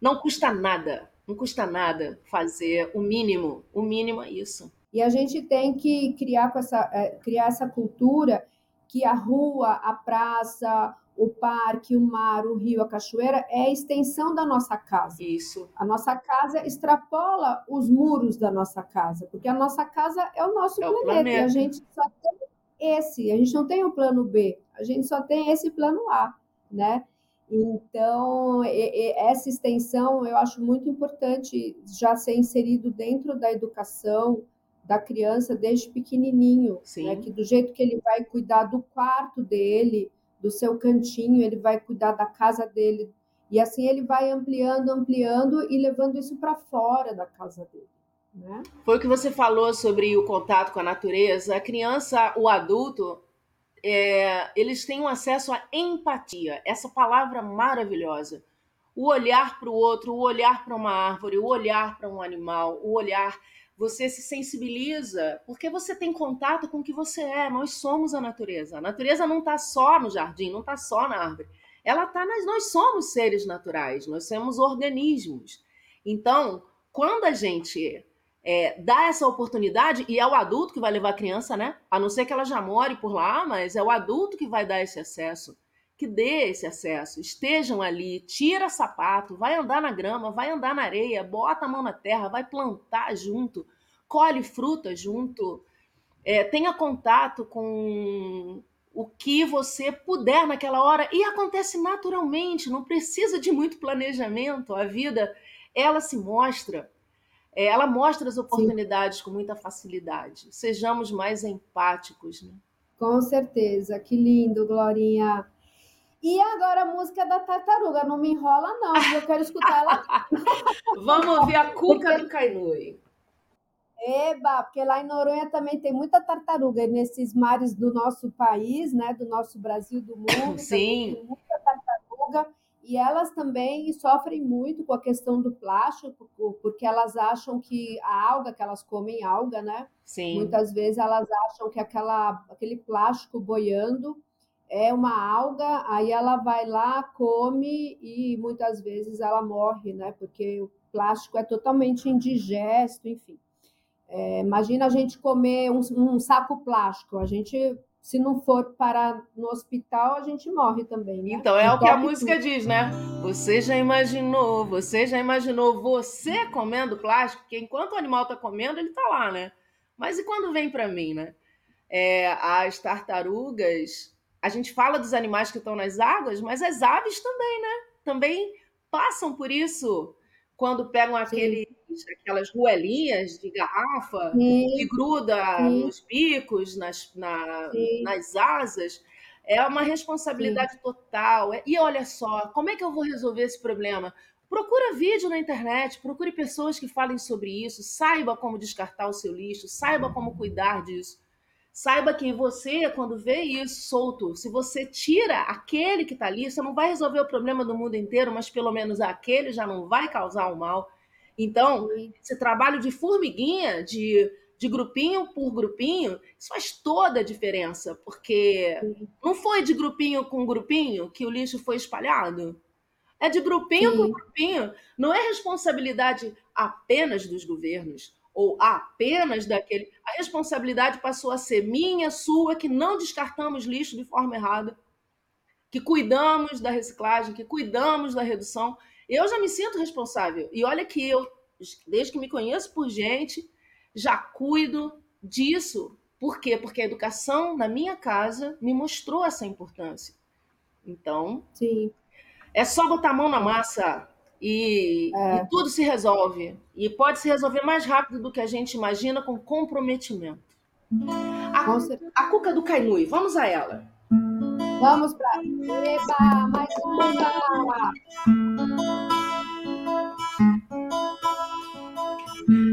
não custa nada, não custa nada fazer o mínimo. O mínimo é isso. E a gente tem que criar, essa, é, criar essa cultura que a rua, a praça, o parque, o mar, o rio, a cachoeira é a extensão da nossa casa. Isso. A nossa casa extrapola os muros da nossa casa, porque a nossa casa é o nosso é planeta, planeta. e a gente só tem esse, a gente não tem o plano B, a gente só tem esse plano A, né? Então, essa extensão eu acho muito importante já ser inserido dentro da educação, da criança desde pequenininho, né? que do jeito que ele vai cuidar do quarto dele, do seu cantinho, ele vai cuidar da casa dele, e assim ele vai ampliando, ampliando e levando isso para fora da casa dele. Né? Foi o que você falou sobre o contato com a natureza. A criança, o adulto, é, eles têm um acesso à empatia, essa palavra maravilhosa. o olhar para o outro, o olhar para uma árvore, o olhar para um animal, o olhar. Você se sensibiliza porque você tem contato com o que você é. Nós somos a natureza. A natureza não está só no jardim, não está só na árvore. Ela está nas. Nós somos seres naturais, nós somos organismos. Então, quando a gente é, dá essa oportunidade, e é o adulto que vai levar a criança, né? A não ser que ela já more por lá, mas é o adulto que vai dar esse acesso, que dê esse acesso. Estejam ali, tira sapato, vai andar na grama, vai andar na areia, bota a mão na terra, vai plantar junto, colhe fruta junto, é, tenha contato com o que você puder naquela hora e acontece naturalmente, não precisa de muito planejamento. A vida ela se mostra é, ela mostra as oportunidades Sim. com muita facilidade. Sejamos mais empáticos, né? Com certeza. Que lindo, Glorinha. E agora a música da tartaruga. Não me enrola, não. Eu quero escutar ela. Vamos ouvir a cuca porque... do Kainui. Eba, porque lá em Noronha também tem muita tartaruga nesses mares do nosso país, né? Do nosso Brasil, do mundo. Sim. Tem muita tartaruga e elas também sofrem muito com a questão do plástico, porque elas acham que a alga, que elas comem alga, né? Sim. Muitas vezes elas acham que aquela, aquele plástico boiando é uma alga, aí ela vai lá, come e muitas vezes ela morre, né? Porque o plástico é totalmente indigesto, enfim. É, imagina a gente comer um, um saco plástico, a gente se não for para no hospital, a gente morre também. Né? Então, é o que a música tudo. diz, né? Você já imaginou, você já imaginou você comendo plástico? Porque enquanto o animal está comendo, ele está lá, né? Mas e quando vem para mim, né? É, as tartarugas, a gente fala dos animais que estão nas águas, mas as aves também, né? Também passam por isso quando pegam aquele aquelas ruelinhas de garrafa Sim. que gruda Sim. nos bicos, nas, na, nas asas, é uma responsabilidade total. E olha só, como é que eu vou resolver esse problema? Procura vídeo na internet, procure pessoas que falem sobre isso, saiba como descartar o seu lixo, saiba como cuidar disso. Saiba que você, quando vê isso solto, se você tira aquele que está ali, você não vai resolver o problema do mundo inteiro, mas pelo menos aquele já não vai causar o mal. Então, esse trabalho de formiguinha, de, de grupinho por grupinho, isso faz toda a diferença, porque não foi de grupinho com grupinho que o lixo foi espalhado. É de grupinho Sim. por grupinho. Não é responsabilidade apenas dos governos ou apenas daquele. A responsabilidade passou a ser minha, sua, que não descartamos lixo de forma errada, que cuidamos da reciclagem, que cuidamos da redução. Eu já me sinto responsável. E olha que eu, desde que me conheço por gente, já cuido disso. Por quê? Porque a educação na minha casa me mostrou essa importância. Então, Sim. é só botar a mão na massa e, é. e, tudo se resolve. E pode se resolver mais rápido do que a gente imagina com comprometimento. A, a Cuca do Cainui, vamos a ela. Vamos para. Eba, mais uma!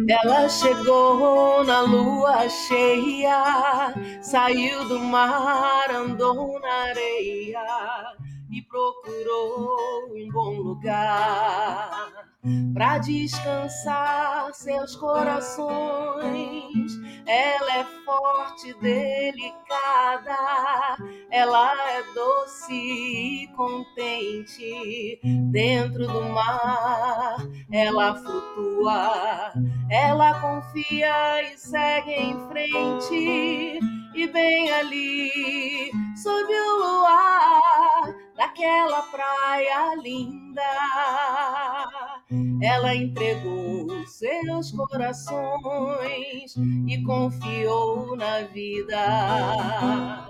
Ela chegou na lua cheia, saiu do mar, andou na areia procurou um bom lugar para descansar seus corações. Ela é forte, delicada, ela é doce e contente. Dentro do mar, ela flutua, ela confia e segue em frente. E bem ali, sob o luar daquela praia linda ela entregou seus corações e confiou na vida.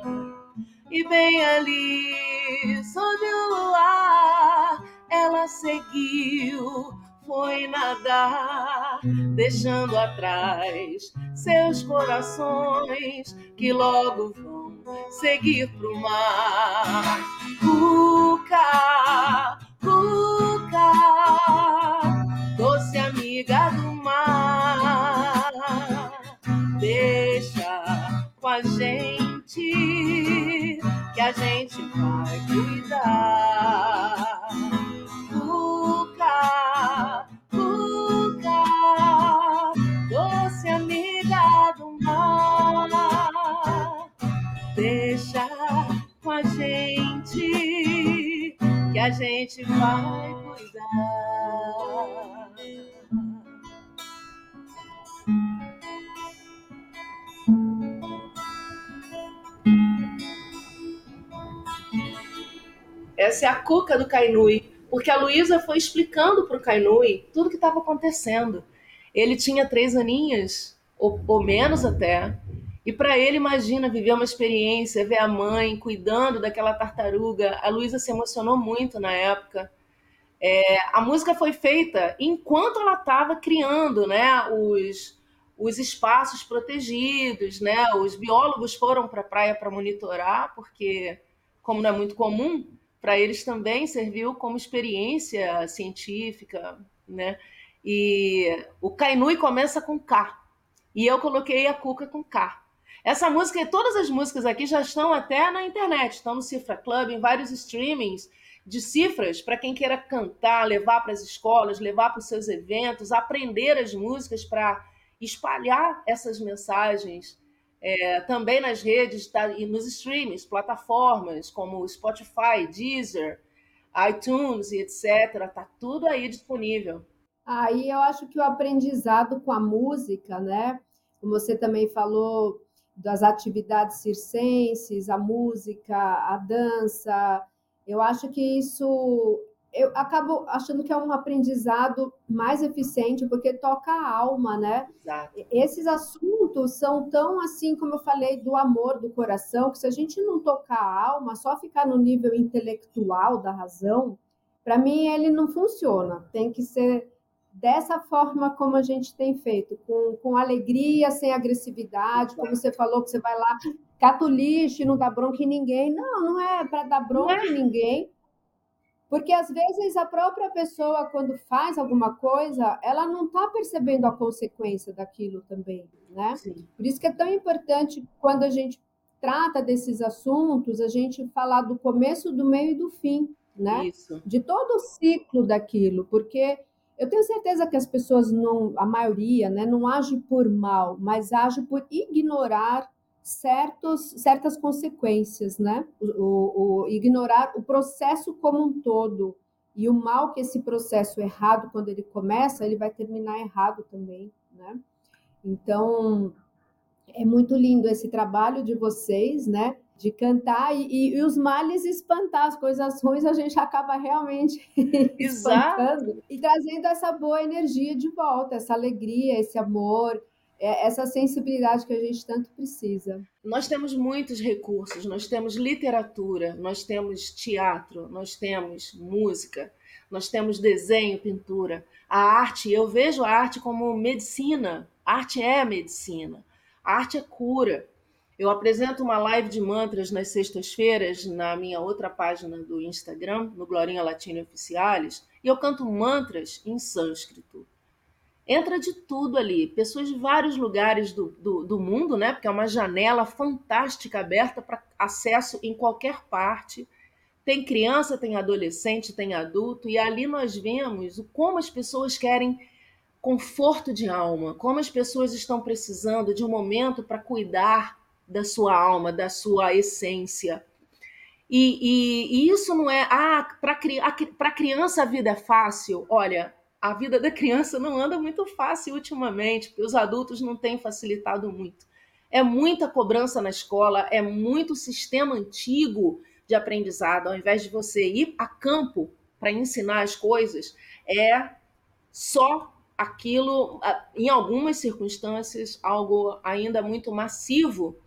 E bem ali, sob o luar, ela seguiu, foi nadar, deixando atrás seus corações que logo vão seguir pro mar. Cuca, cuca doce amiga do mar. Deixa com a gente que a gente vai cuidar. Gente vai cuidar. Essa é a cuca do Kainui, porque a Luísa foi explicando para o Kainui tudo o que estava acontecendo. Ele tinha três aninhos, ou, ou menos até, e para ele, imagina, viver uma experiência, ver a mãe cuidando daquela tartaruga. A Luísa se emocionou muito na época. É, a música foi feita enquanto ela estava criando né, os, os espaços protegidos. Né? Os biólogos foram para a praia para monitorar, porque, como não é muito comum, para eles também serviu como experiência científica, né? E o Kainui começa com K. E eu coloquei a Cuca com K. Essa música e todas as músicas aqui já estão até na internet, estão no Cifra Club, em vários streamings de cifras para quem queira cantar, levar para as escolas, levar para os seus eventos, aprender as músicas para espalhar essas mensagens é, também nas redes tá, e nos streams, plataformas como Spotify, Deezer, iTunes e etc. Está tudo aí disponível. Aí eu acho que o aprendizado com a música, né? Como você também falou das atividades circenses, a música, a dança, eu acho que isso eu acabo achando que é um aprendizado mais eficiente porque toca a alma, né? Exato. Esses assuntos são tão assim, como eu falei, do amor do coração, que se a gente não tocar a alma, só ficar no nível intelectual da razão, para mim ele não funciona. Tem que ser dessa forma como a gente tem feito, com, com alegria, sem agressividade, como você falou que você vai lá, cata o lixo não dá bronca em ninguém. Não, não é para dar bronca é. em ninguém porque às vezes a própria pessoa, quando faz alguma coisa, ela não está percebendo a consequência daquilo também, né? Sim. Por isso que é tão importante quando a gente trata desses assuntos, a gente falar do começo, do meio e do fim, né? Isso. De todo o ciclo daquilo, porque eu tenho certeza que as pessoas não, a maioria, né, não age por mal, mas age por ignorar certos, certas consequências, né? O, o, o, ignorar o processo como um todo e o mal que esse processo errado, quando ele começa, ele vai terminar errado também, né? Então, é muito lindo esse trabalho de vocês, né? De cantar e, e, e os males espantar, as coisas ruins a gente acaba realmente espantando e trazendo essa boa energia de volta, essa alegria, esse amor, é essa sensibilidade que a gente tanto precisa. Nós temos muitos recursos, nós temos literatura, nós temos teatro, nós temos música, nós temos desenho, pintura. A arte, eu vejo a arte como medicina. A arte é medicina. A arte é cura. Eu apresento uma live de mantras nas sextas-feiras na minha outra página do Instagram, no Glorinha Latina Oficiales, e eu canto mantras em sânscrito entra de tudo ali, pessoas de vários lugares do, do, do mundo, né? Porque é uma janela fantástica aberta para acesso em qualquer parte. Tem criança, tem adolescente, tem adulto, e ali nós vemos como as pessoas querem conforto de alma, como as pessoas estão precisando de um momento para cuidar da sua alma, da sua essência. E, e, e isso não é, ah, para criança a vida é fácil. Olha, a vida da criança não anda muito fácil ultimamente, porque os adultos não têm facilitado muito. É muita cobrança na escola, é muito sistema antigo de aprendizado. Ao invés de você ir a campo para ensinar as coisas, é só aquilo, em algumas circunstâncias, algo ainda muito massivo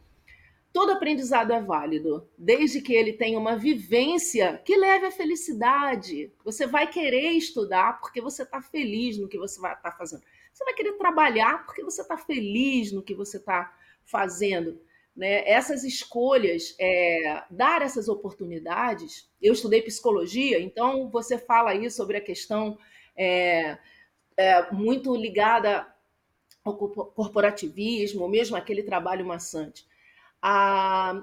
Todo aprendizado é válido, desde que ele tenha uma vivência que leve à felicidade. Você vai querer estudar porque você está feliz no que você vai estar tá fazendo. Você vai querer trabalhar porque você está feliz no que você está fazendo. Né? Essas escolhas, é, dar essas oportunidades. Eu estudei psicologia, então você fala aí sobre a questão é, é, muito ligada ao corporativismo, mesmo aquele trabalho maçante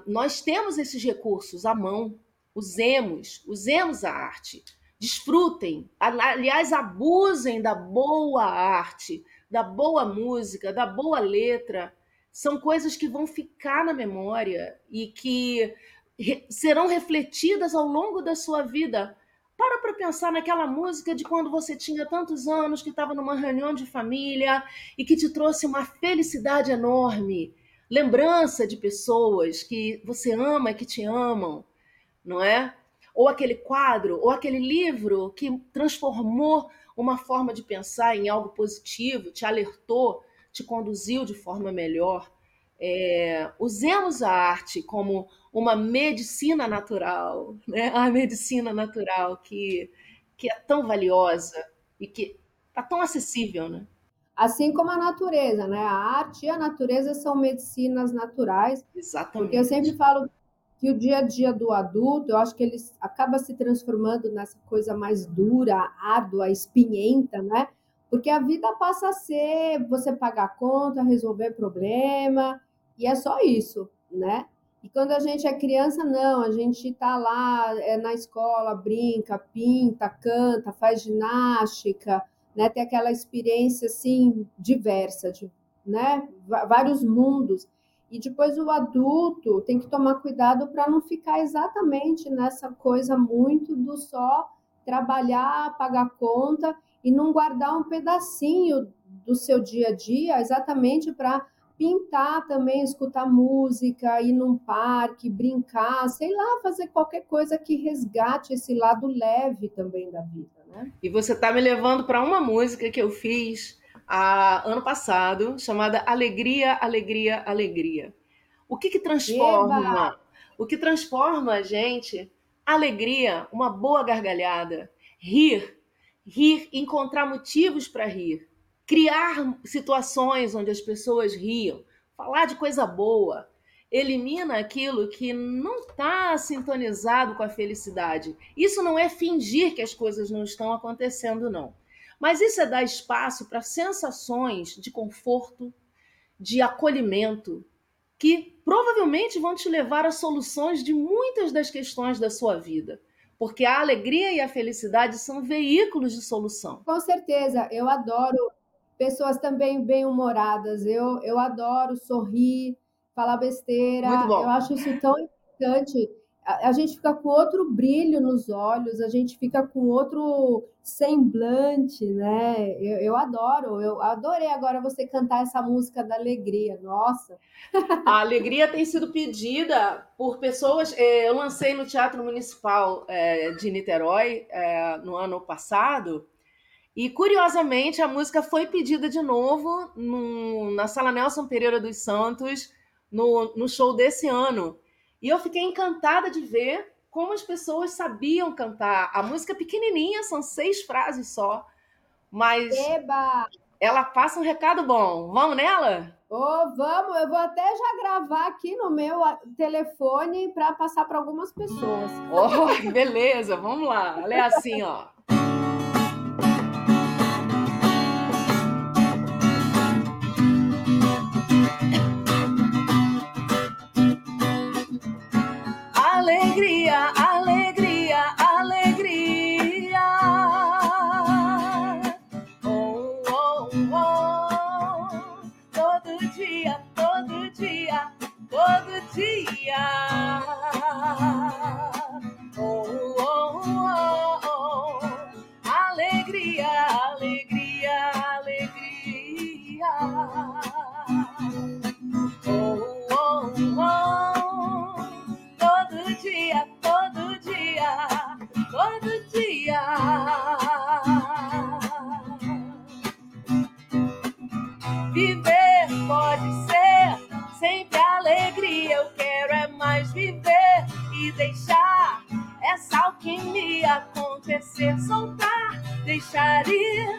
nós temos esses recursos à mão, usemos, usemos a arte, desfrutem, aliás, abusem da boa arte, da boa música, da boa letra. São coisas que vão ficar na memória e que serão refletidas ao longo da sua vida para pensar naquela música de quando você tinha tantos anos, que estava numa reunião de família e que te trouxe uma felicidade enorme. Lembrança de pessoas que você ama e que te amam, não é? Ou aquele quadro, ou aquele livro que transformou uma forma de pensar em algo positivo, te alertou, te conduziu de forma melhor. É, usemos a arte como uma medicina natural, né? a medicina natural que, que é tão valiosa e que está tão acessível. Né? Assim como a natureza, né? a arte e a natureza são medicinas naturais. Exatamente. Porque eu sempre falo que o dia a dia do adulto, eu acho que ele acaba se transformando nessa coisa mais dura, árdua, espinhenta, né? Porque a vida passa a ser você pagar conta, resolver problema, e é só isso, né? E quando a gente é criança, não, a gente tá lá é, na escola, brinca, pinta, canta, faz ginástica, né? Tem aquela experiência assim diversa, de, né? Vários mundos. E depois o adulto tem que tomar cuidado para não ficar exatamente nessa coisa muito do só trabalhar, pagar conta e não guardar um pedacinho do seu dia a dia exatamente para pintar também, escutar música, ir num parque, brincar, sei lá, fazer qualquer coisa que resgate esse lado leve também da vida, né? E você está me levando para uma música que eu fiz a, ano passado, chamada Alegria, Alegria, Alegria. O que que transforma? Eba! O que transforma a gente? Alegria, uma boa gargalhada, rir, rir, encontrar motivos para rir, criar situações onde as pessoas riam, falar de coisa boa, elimina aquilo que não está sintonizado com a felicidade. Isso não é fingir que as coisas não estão acontecendo, não. Mas isso é dar espaço para sensações de conforto, de acolhimento, que provavelmente vão te levar a soluções de muitas das questões da sua vida. Porque a alegria e a felicidade são veículos de solução. Com certeza, eu adoro pessoas também bem-humoradas, eu, eu adoro sorrir, falar besteira. Eu acho isso tão importante a, gente fica com outro brilho nos olhos, a gente fica com outro semblante, né? Eu, eu, adoro, eu adorei agora você cantar essa música da alegria, nossa. A alegria tem sido pedida por pessoas. É, eu lancei no Teatro Municipal é, de Niterói é, no ano passado. E curiosamente a música foi pedida de novo no, na Sala Nelson Pereira dos Santos no, no show desse ano. E eu fiquei encantada de ver como as pessoas sabiam cantar. A música é pequenininha, são seis frases só, mas Eba! ela passa um recado bom. Vamos nela? Oh, vamos, eu vou até já gravar aqui no meu telefone para passar para algumas pessoas. Oh, beleza, vamos lá. Ela é assim, ó. Viver pode ser sempre alegria. Eu quero é mais viver e deixar é essa alquimia acontecer, soltar, deixar ir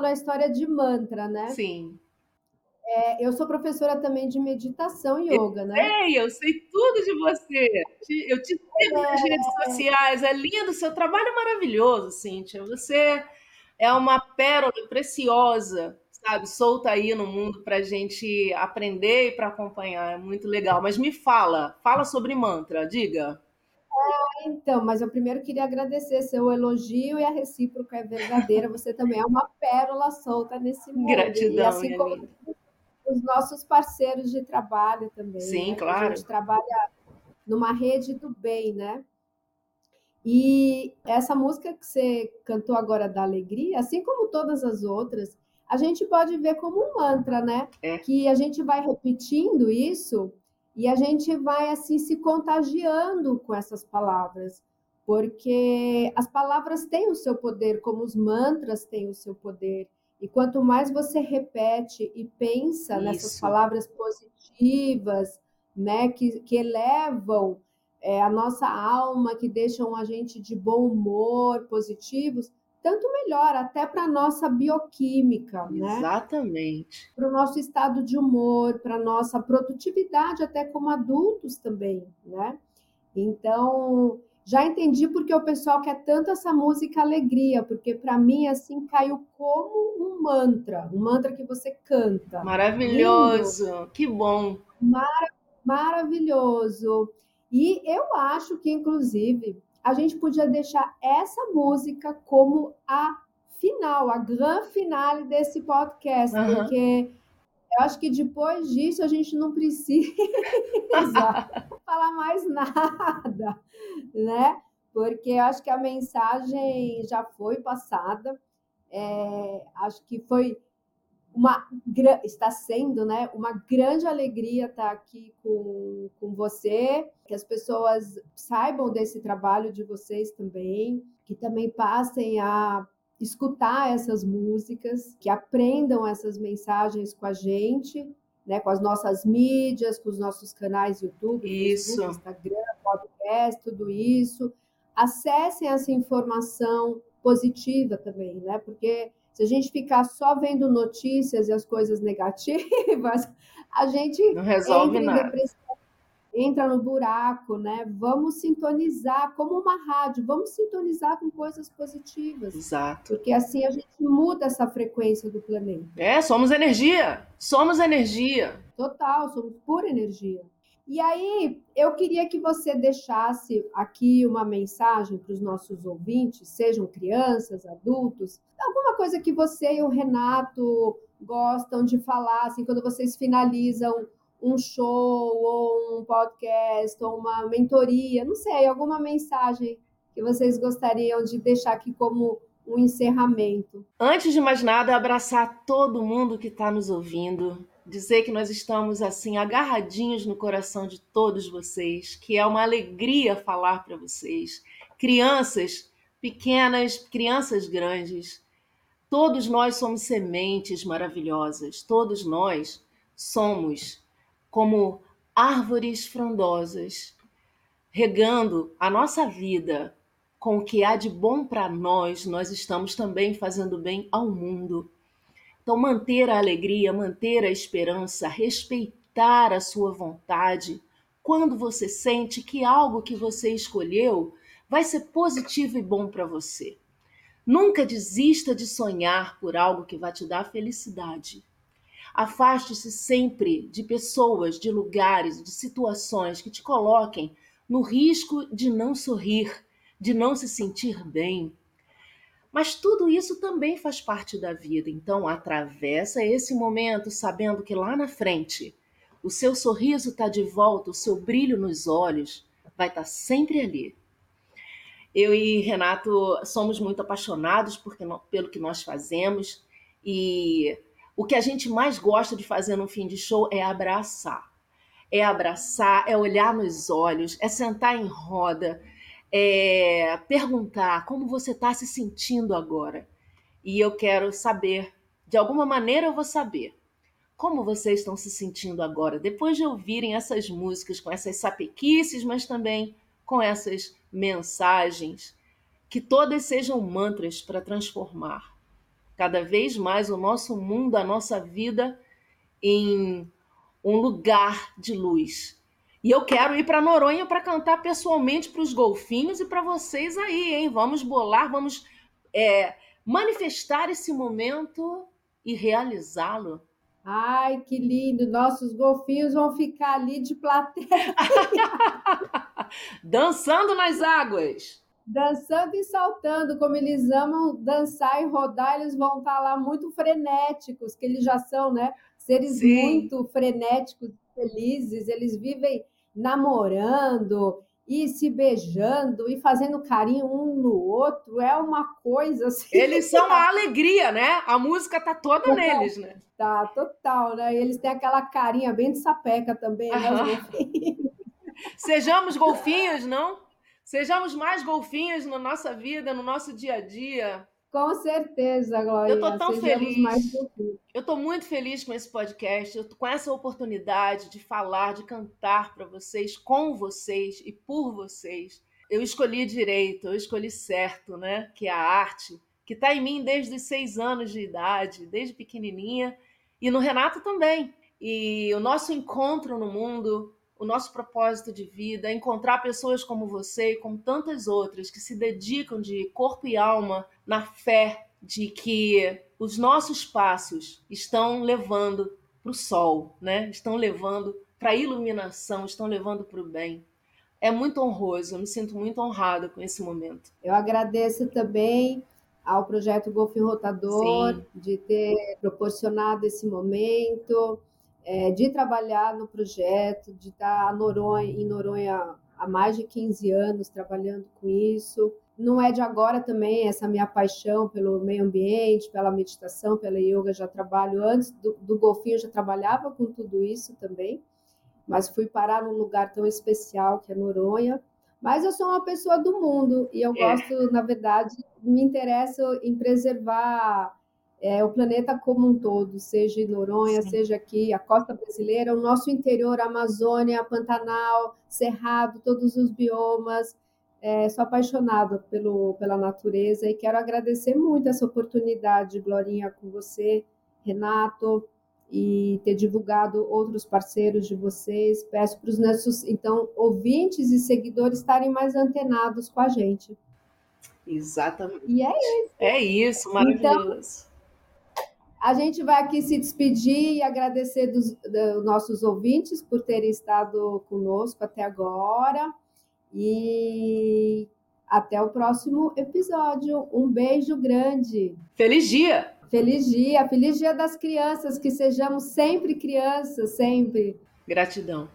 falou a história de mantra, né? Sim. É, eu sou professora também de meditação e yoga, né? Sei, eu sei tudo de você. Eu te sigo nas redes sociais. É lindo, seu trabalho é maravilhoso, Cíntia. Você é uma pérola preciosa, sabe? Solta aí no mundo para gente aprender e para acompanhar. É muito legal. Mas me fala, fala sobre mantra, diga. Então, mas eu primeiro queria agradecer seu elogio e a recíproca é verdadeira. Você também é uma pérola solta nesse mundo. Gratidão, e assim como os nossos parceiros de trabalho também. Sim, né? claro. A gente trabalha numa rede do bem, né? E essa música que você cantou agora da alegria, assim como todas as outras, a gente pode ver como um mantra, né? É. Que a gente vai repetindo isso e a gente vai assim se contagiando com essas palavras, porque as palavras têm o seu poder, como os mantras têm o seu poder. E quanto mais você repete e pensa nessas Isso. palavras positivas, né, que, que elevam é, a nossa alma, que deixam a gente de bom humor, positivos, tanto melhor, até para a nossa bioquímica, né? Exatamente. para o nosso estado de humor, para a nossa produtividade, até como adultos também, né? Então, já entendi porque o pessoal quer tanto essa música alegria, porque para mim, assim, caiu como um mantra, um mantra que você canta. Maravilhoso. Que bom. Maravilhoso. E eu acho que, inclusive, a gente podia deixar essa música como a final, a grande finale desse podcast, Aham. porque eu acho que depois disso a gente não precisa falar mais nada, né? Porque eu acho que a mensagem já foi passada. É, acho que foi uma está sendo, né, uma grande alegria estar aqui com, com você, que as pessoas saibam desse trabalho de vocês também, que também passem a escutar essas músicas, que aprendam essas mensagens com a gente, né, com as nossas mídias, com os nossos canais YouTube, Isso. Facebook, Instagram, podcast, tudo isso. Acessem essa informação positiva também, né? Porque se a gente ficar só vendo notícias e as coisas negativas, a gente Não resolve entra nada. entra no buraco, né? Vamos sintonizar como uma rádio, vamos sintonizar com coisas positivas, Exato. porque assim a gente muda essa frequência do planeta. É, somos energia. Somos energia. Total, somos pura energia. E aí, eu queria que você deixasse aqui uma mensagem para os nossos ouvintes, sejam crianças, adultos, alguma coisa que você e o Renato gostam de falar, assim, quando vocês finalizam um show, ou um podcast, ou uma mentoria, não sei, alguma mensagem que vocês gostariam de deixar aqui como um encerramento. Antes de mais nada, abraçar todo mundo que está nos ouvindo, dizer que nós estamos assim agarradinhos no coração de todos vocês, que é uma alegria falar para vocês. Crianças pequenas, crianças grandes, todos nós somos sementes maravilhosas, todos nós somos como árvores frondosas, regando a nossa vida com o que há de bom para nós, nós estamos também fazendo bem ao mundo. Então, manter a alegria, manter a esperança, respeitar a sua vontade, quando você sente que algo que você escolheu vai ser positivo e bom para você. Nunca desista de sonhar por algo que vai te dar felicidade. Afaste-se sempre de pessoas, de lugares, de situações que te coloquem no risco de não sorrir, de não se sentir bem. Mas tudo isso também faz parte da vida, então atravessa esse momento sabendo que lá na frente o seu sorriso está de volta, o seu brilho nos olhos vai estar sempre ali. Eu e Renato somos muito apaixonados porque, pelo que nós fazemos e o que a gente mais gosta de fazer no fim de show é abraçar. é abraçar, é olhar nos olhos, é sentar em roda, é perguntar como você está se sentindo agora. E eu quero saber, de alguma maneira eu vou saber, como vocês estão se sentindo agora, depois de ouvirem essas músicas com essas sapequices, mas também com essas mensagens, que todas sejam mantras para transformar cada vez mais o nosso mundo, a nossa vida em um lugar de luz. E eu quero ir para Noronha para cantar pessoalmente para os golfinhos e para vocês aí, hein? Vamos bolar, vamos é, manifestar esse momento e realizá-lo. Ai, que lindo! Nossos golfinhos vão ficar ali de plateia. Dançando nas águas. Dançando e saltando, como eles amam dançar e rodar, eles vão estar lá muito frenéticos, que eles já são, né? seres Sim. muito frenéticos, felizes, eles vivem namorando e se beijando e fazendo carinho um no outro, é uma coisa assim. Eles são a alegria, né? A música tá toda total, neles, né? Tá, total, né? E eles têm aquela carinha bem de sapeca também, né? Sejamos golfinhos, não? Sejamos mais golfinhos na nossa vida, no nosso dia a dia. Com certeza, Glória. Eu tô tão Sejamos feliz. Eu tô muito feliz com esse podcast, com essa oportunidade de falar, de cantar para vocês, com vocês e por vocês. Eu escolhi direito, eu escolhi certo, né? Que é a arte, que está em mim desde os seis anos de idade, desde pequenininha, e no Renato também. E o nosso encontro no mundo, o nosso propósito de vida, encontrar pessoas como você e como tantas outras que se dedicam de corpo e alma na fé de que os nossos passos estão levando para o sol, né? Estão levando para a iluminação, estão levando para o bem. É muito honroso, eu me sinto muito honrada com esse momento. Eu agradeço também ao projeto Golfinho Rotador Sim. de ter proporcionado esse momento é, de trabalhar no projeto, de estar Noronha, em Noronha há mais de 15 anos trabalhando com isso. Não é de agora também essa minha paixão pelo meio ambiente, pela meditação, pela yoga. Já trabalho antes do, do golfinho, já trabalhava com tudo isso também, mas fui parar num lugar tão especial que é Noronha. Mas eu sou uma pessoa do mundo e eu é. gosto, na verdade, me interesso em preservar é, o planeta como um todo, seja em Noronha, Sim. seja aqui, a costa brasileira, o nosso interior, a Amazônia, Pantanal, Cerrado, todos os biomas. É, sou apaixonada pelo, pela natureza e quero agradecer muito essa oportunidade, Glorinha, com você, Renato, e ter divulgado outros parceiros de vocês. Peço para os nossos, então, ouvintes e seguidores estarem mais antenados com a gente. Exatamente. E é isso. É isso, maravilhoso. Então, a gente vai aqui se despedir e agradecer dos, dos nossos ouvintes por terem estado conosco até agora. E até o próximo episódio. Um beijo grande. Feliz dia! Feliz dia, feliz dia das crianças, que sejamos sempre crianças, sempre. Gratidão.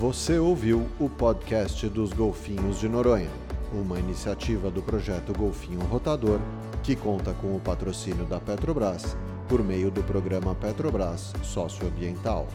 Você ouviu o podcast dos Golfinhos de Noronha, uma iniciativa do projeto Golfinho Rotador que conta com o patrocínio da Petrobras por meio do programa Petrobras Socioambiental.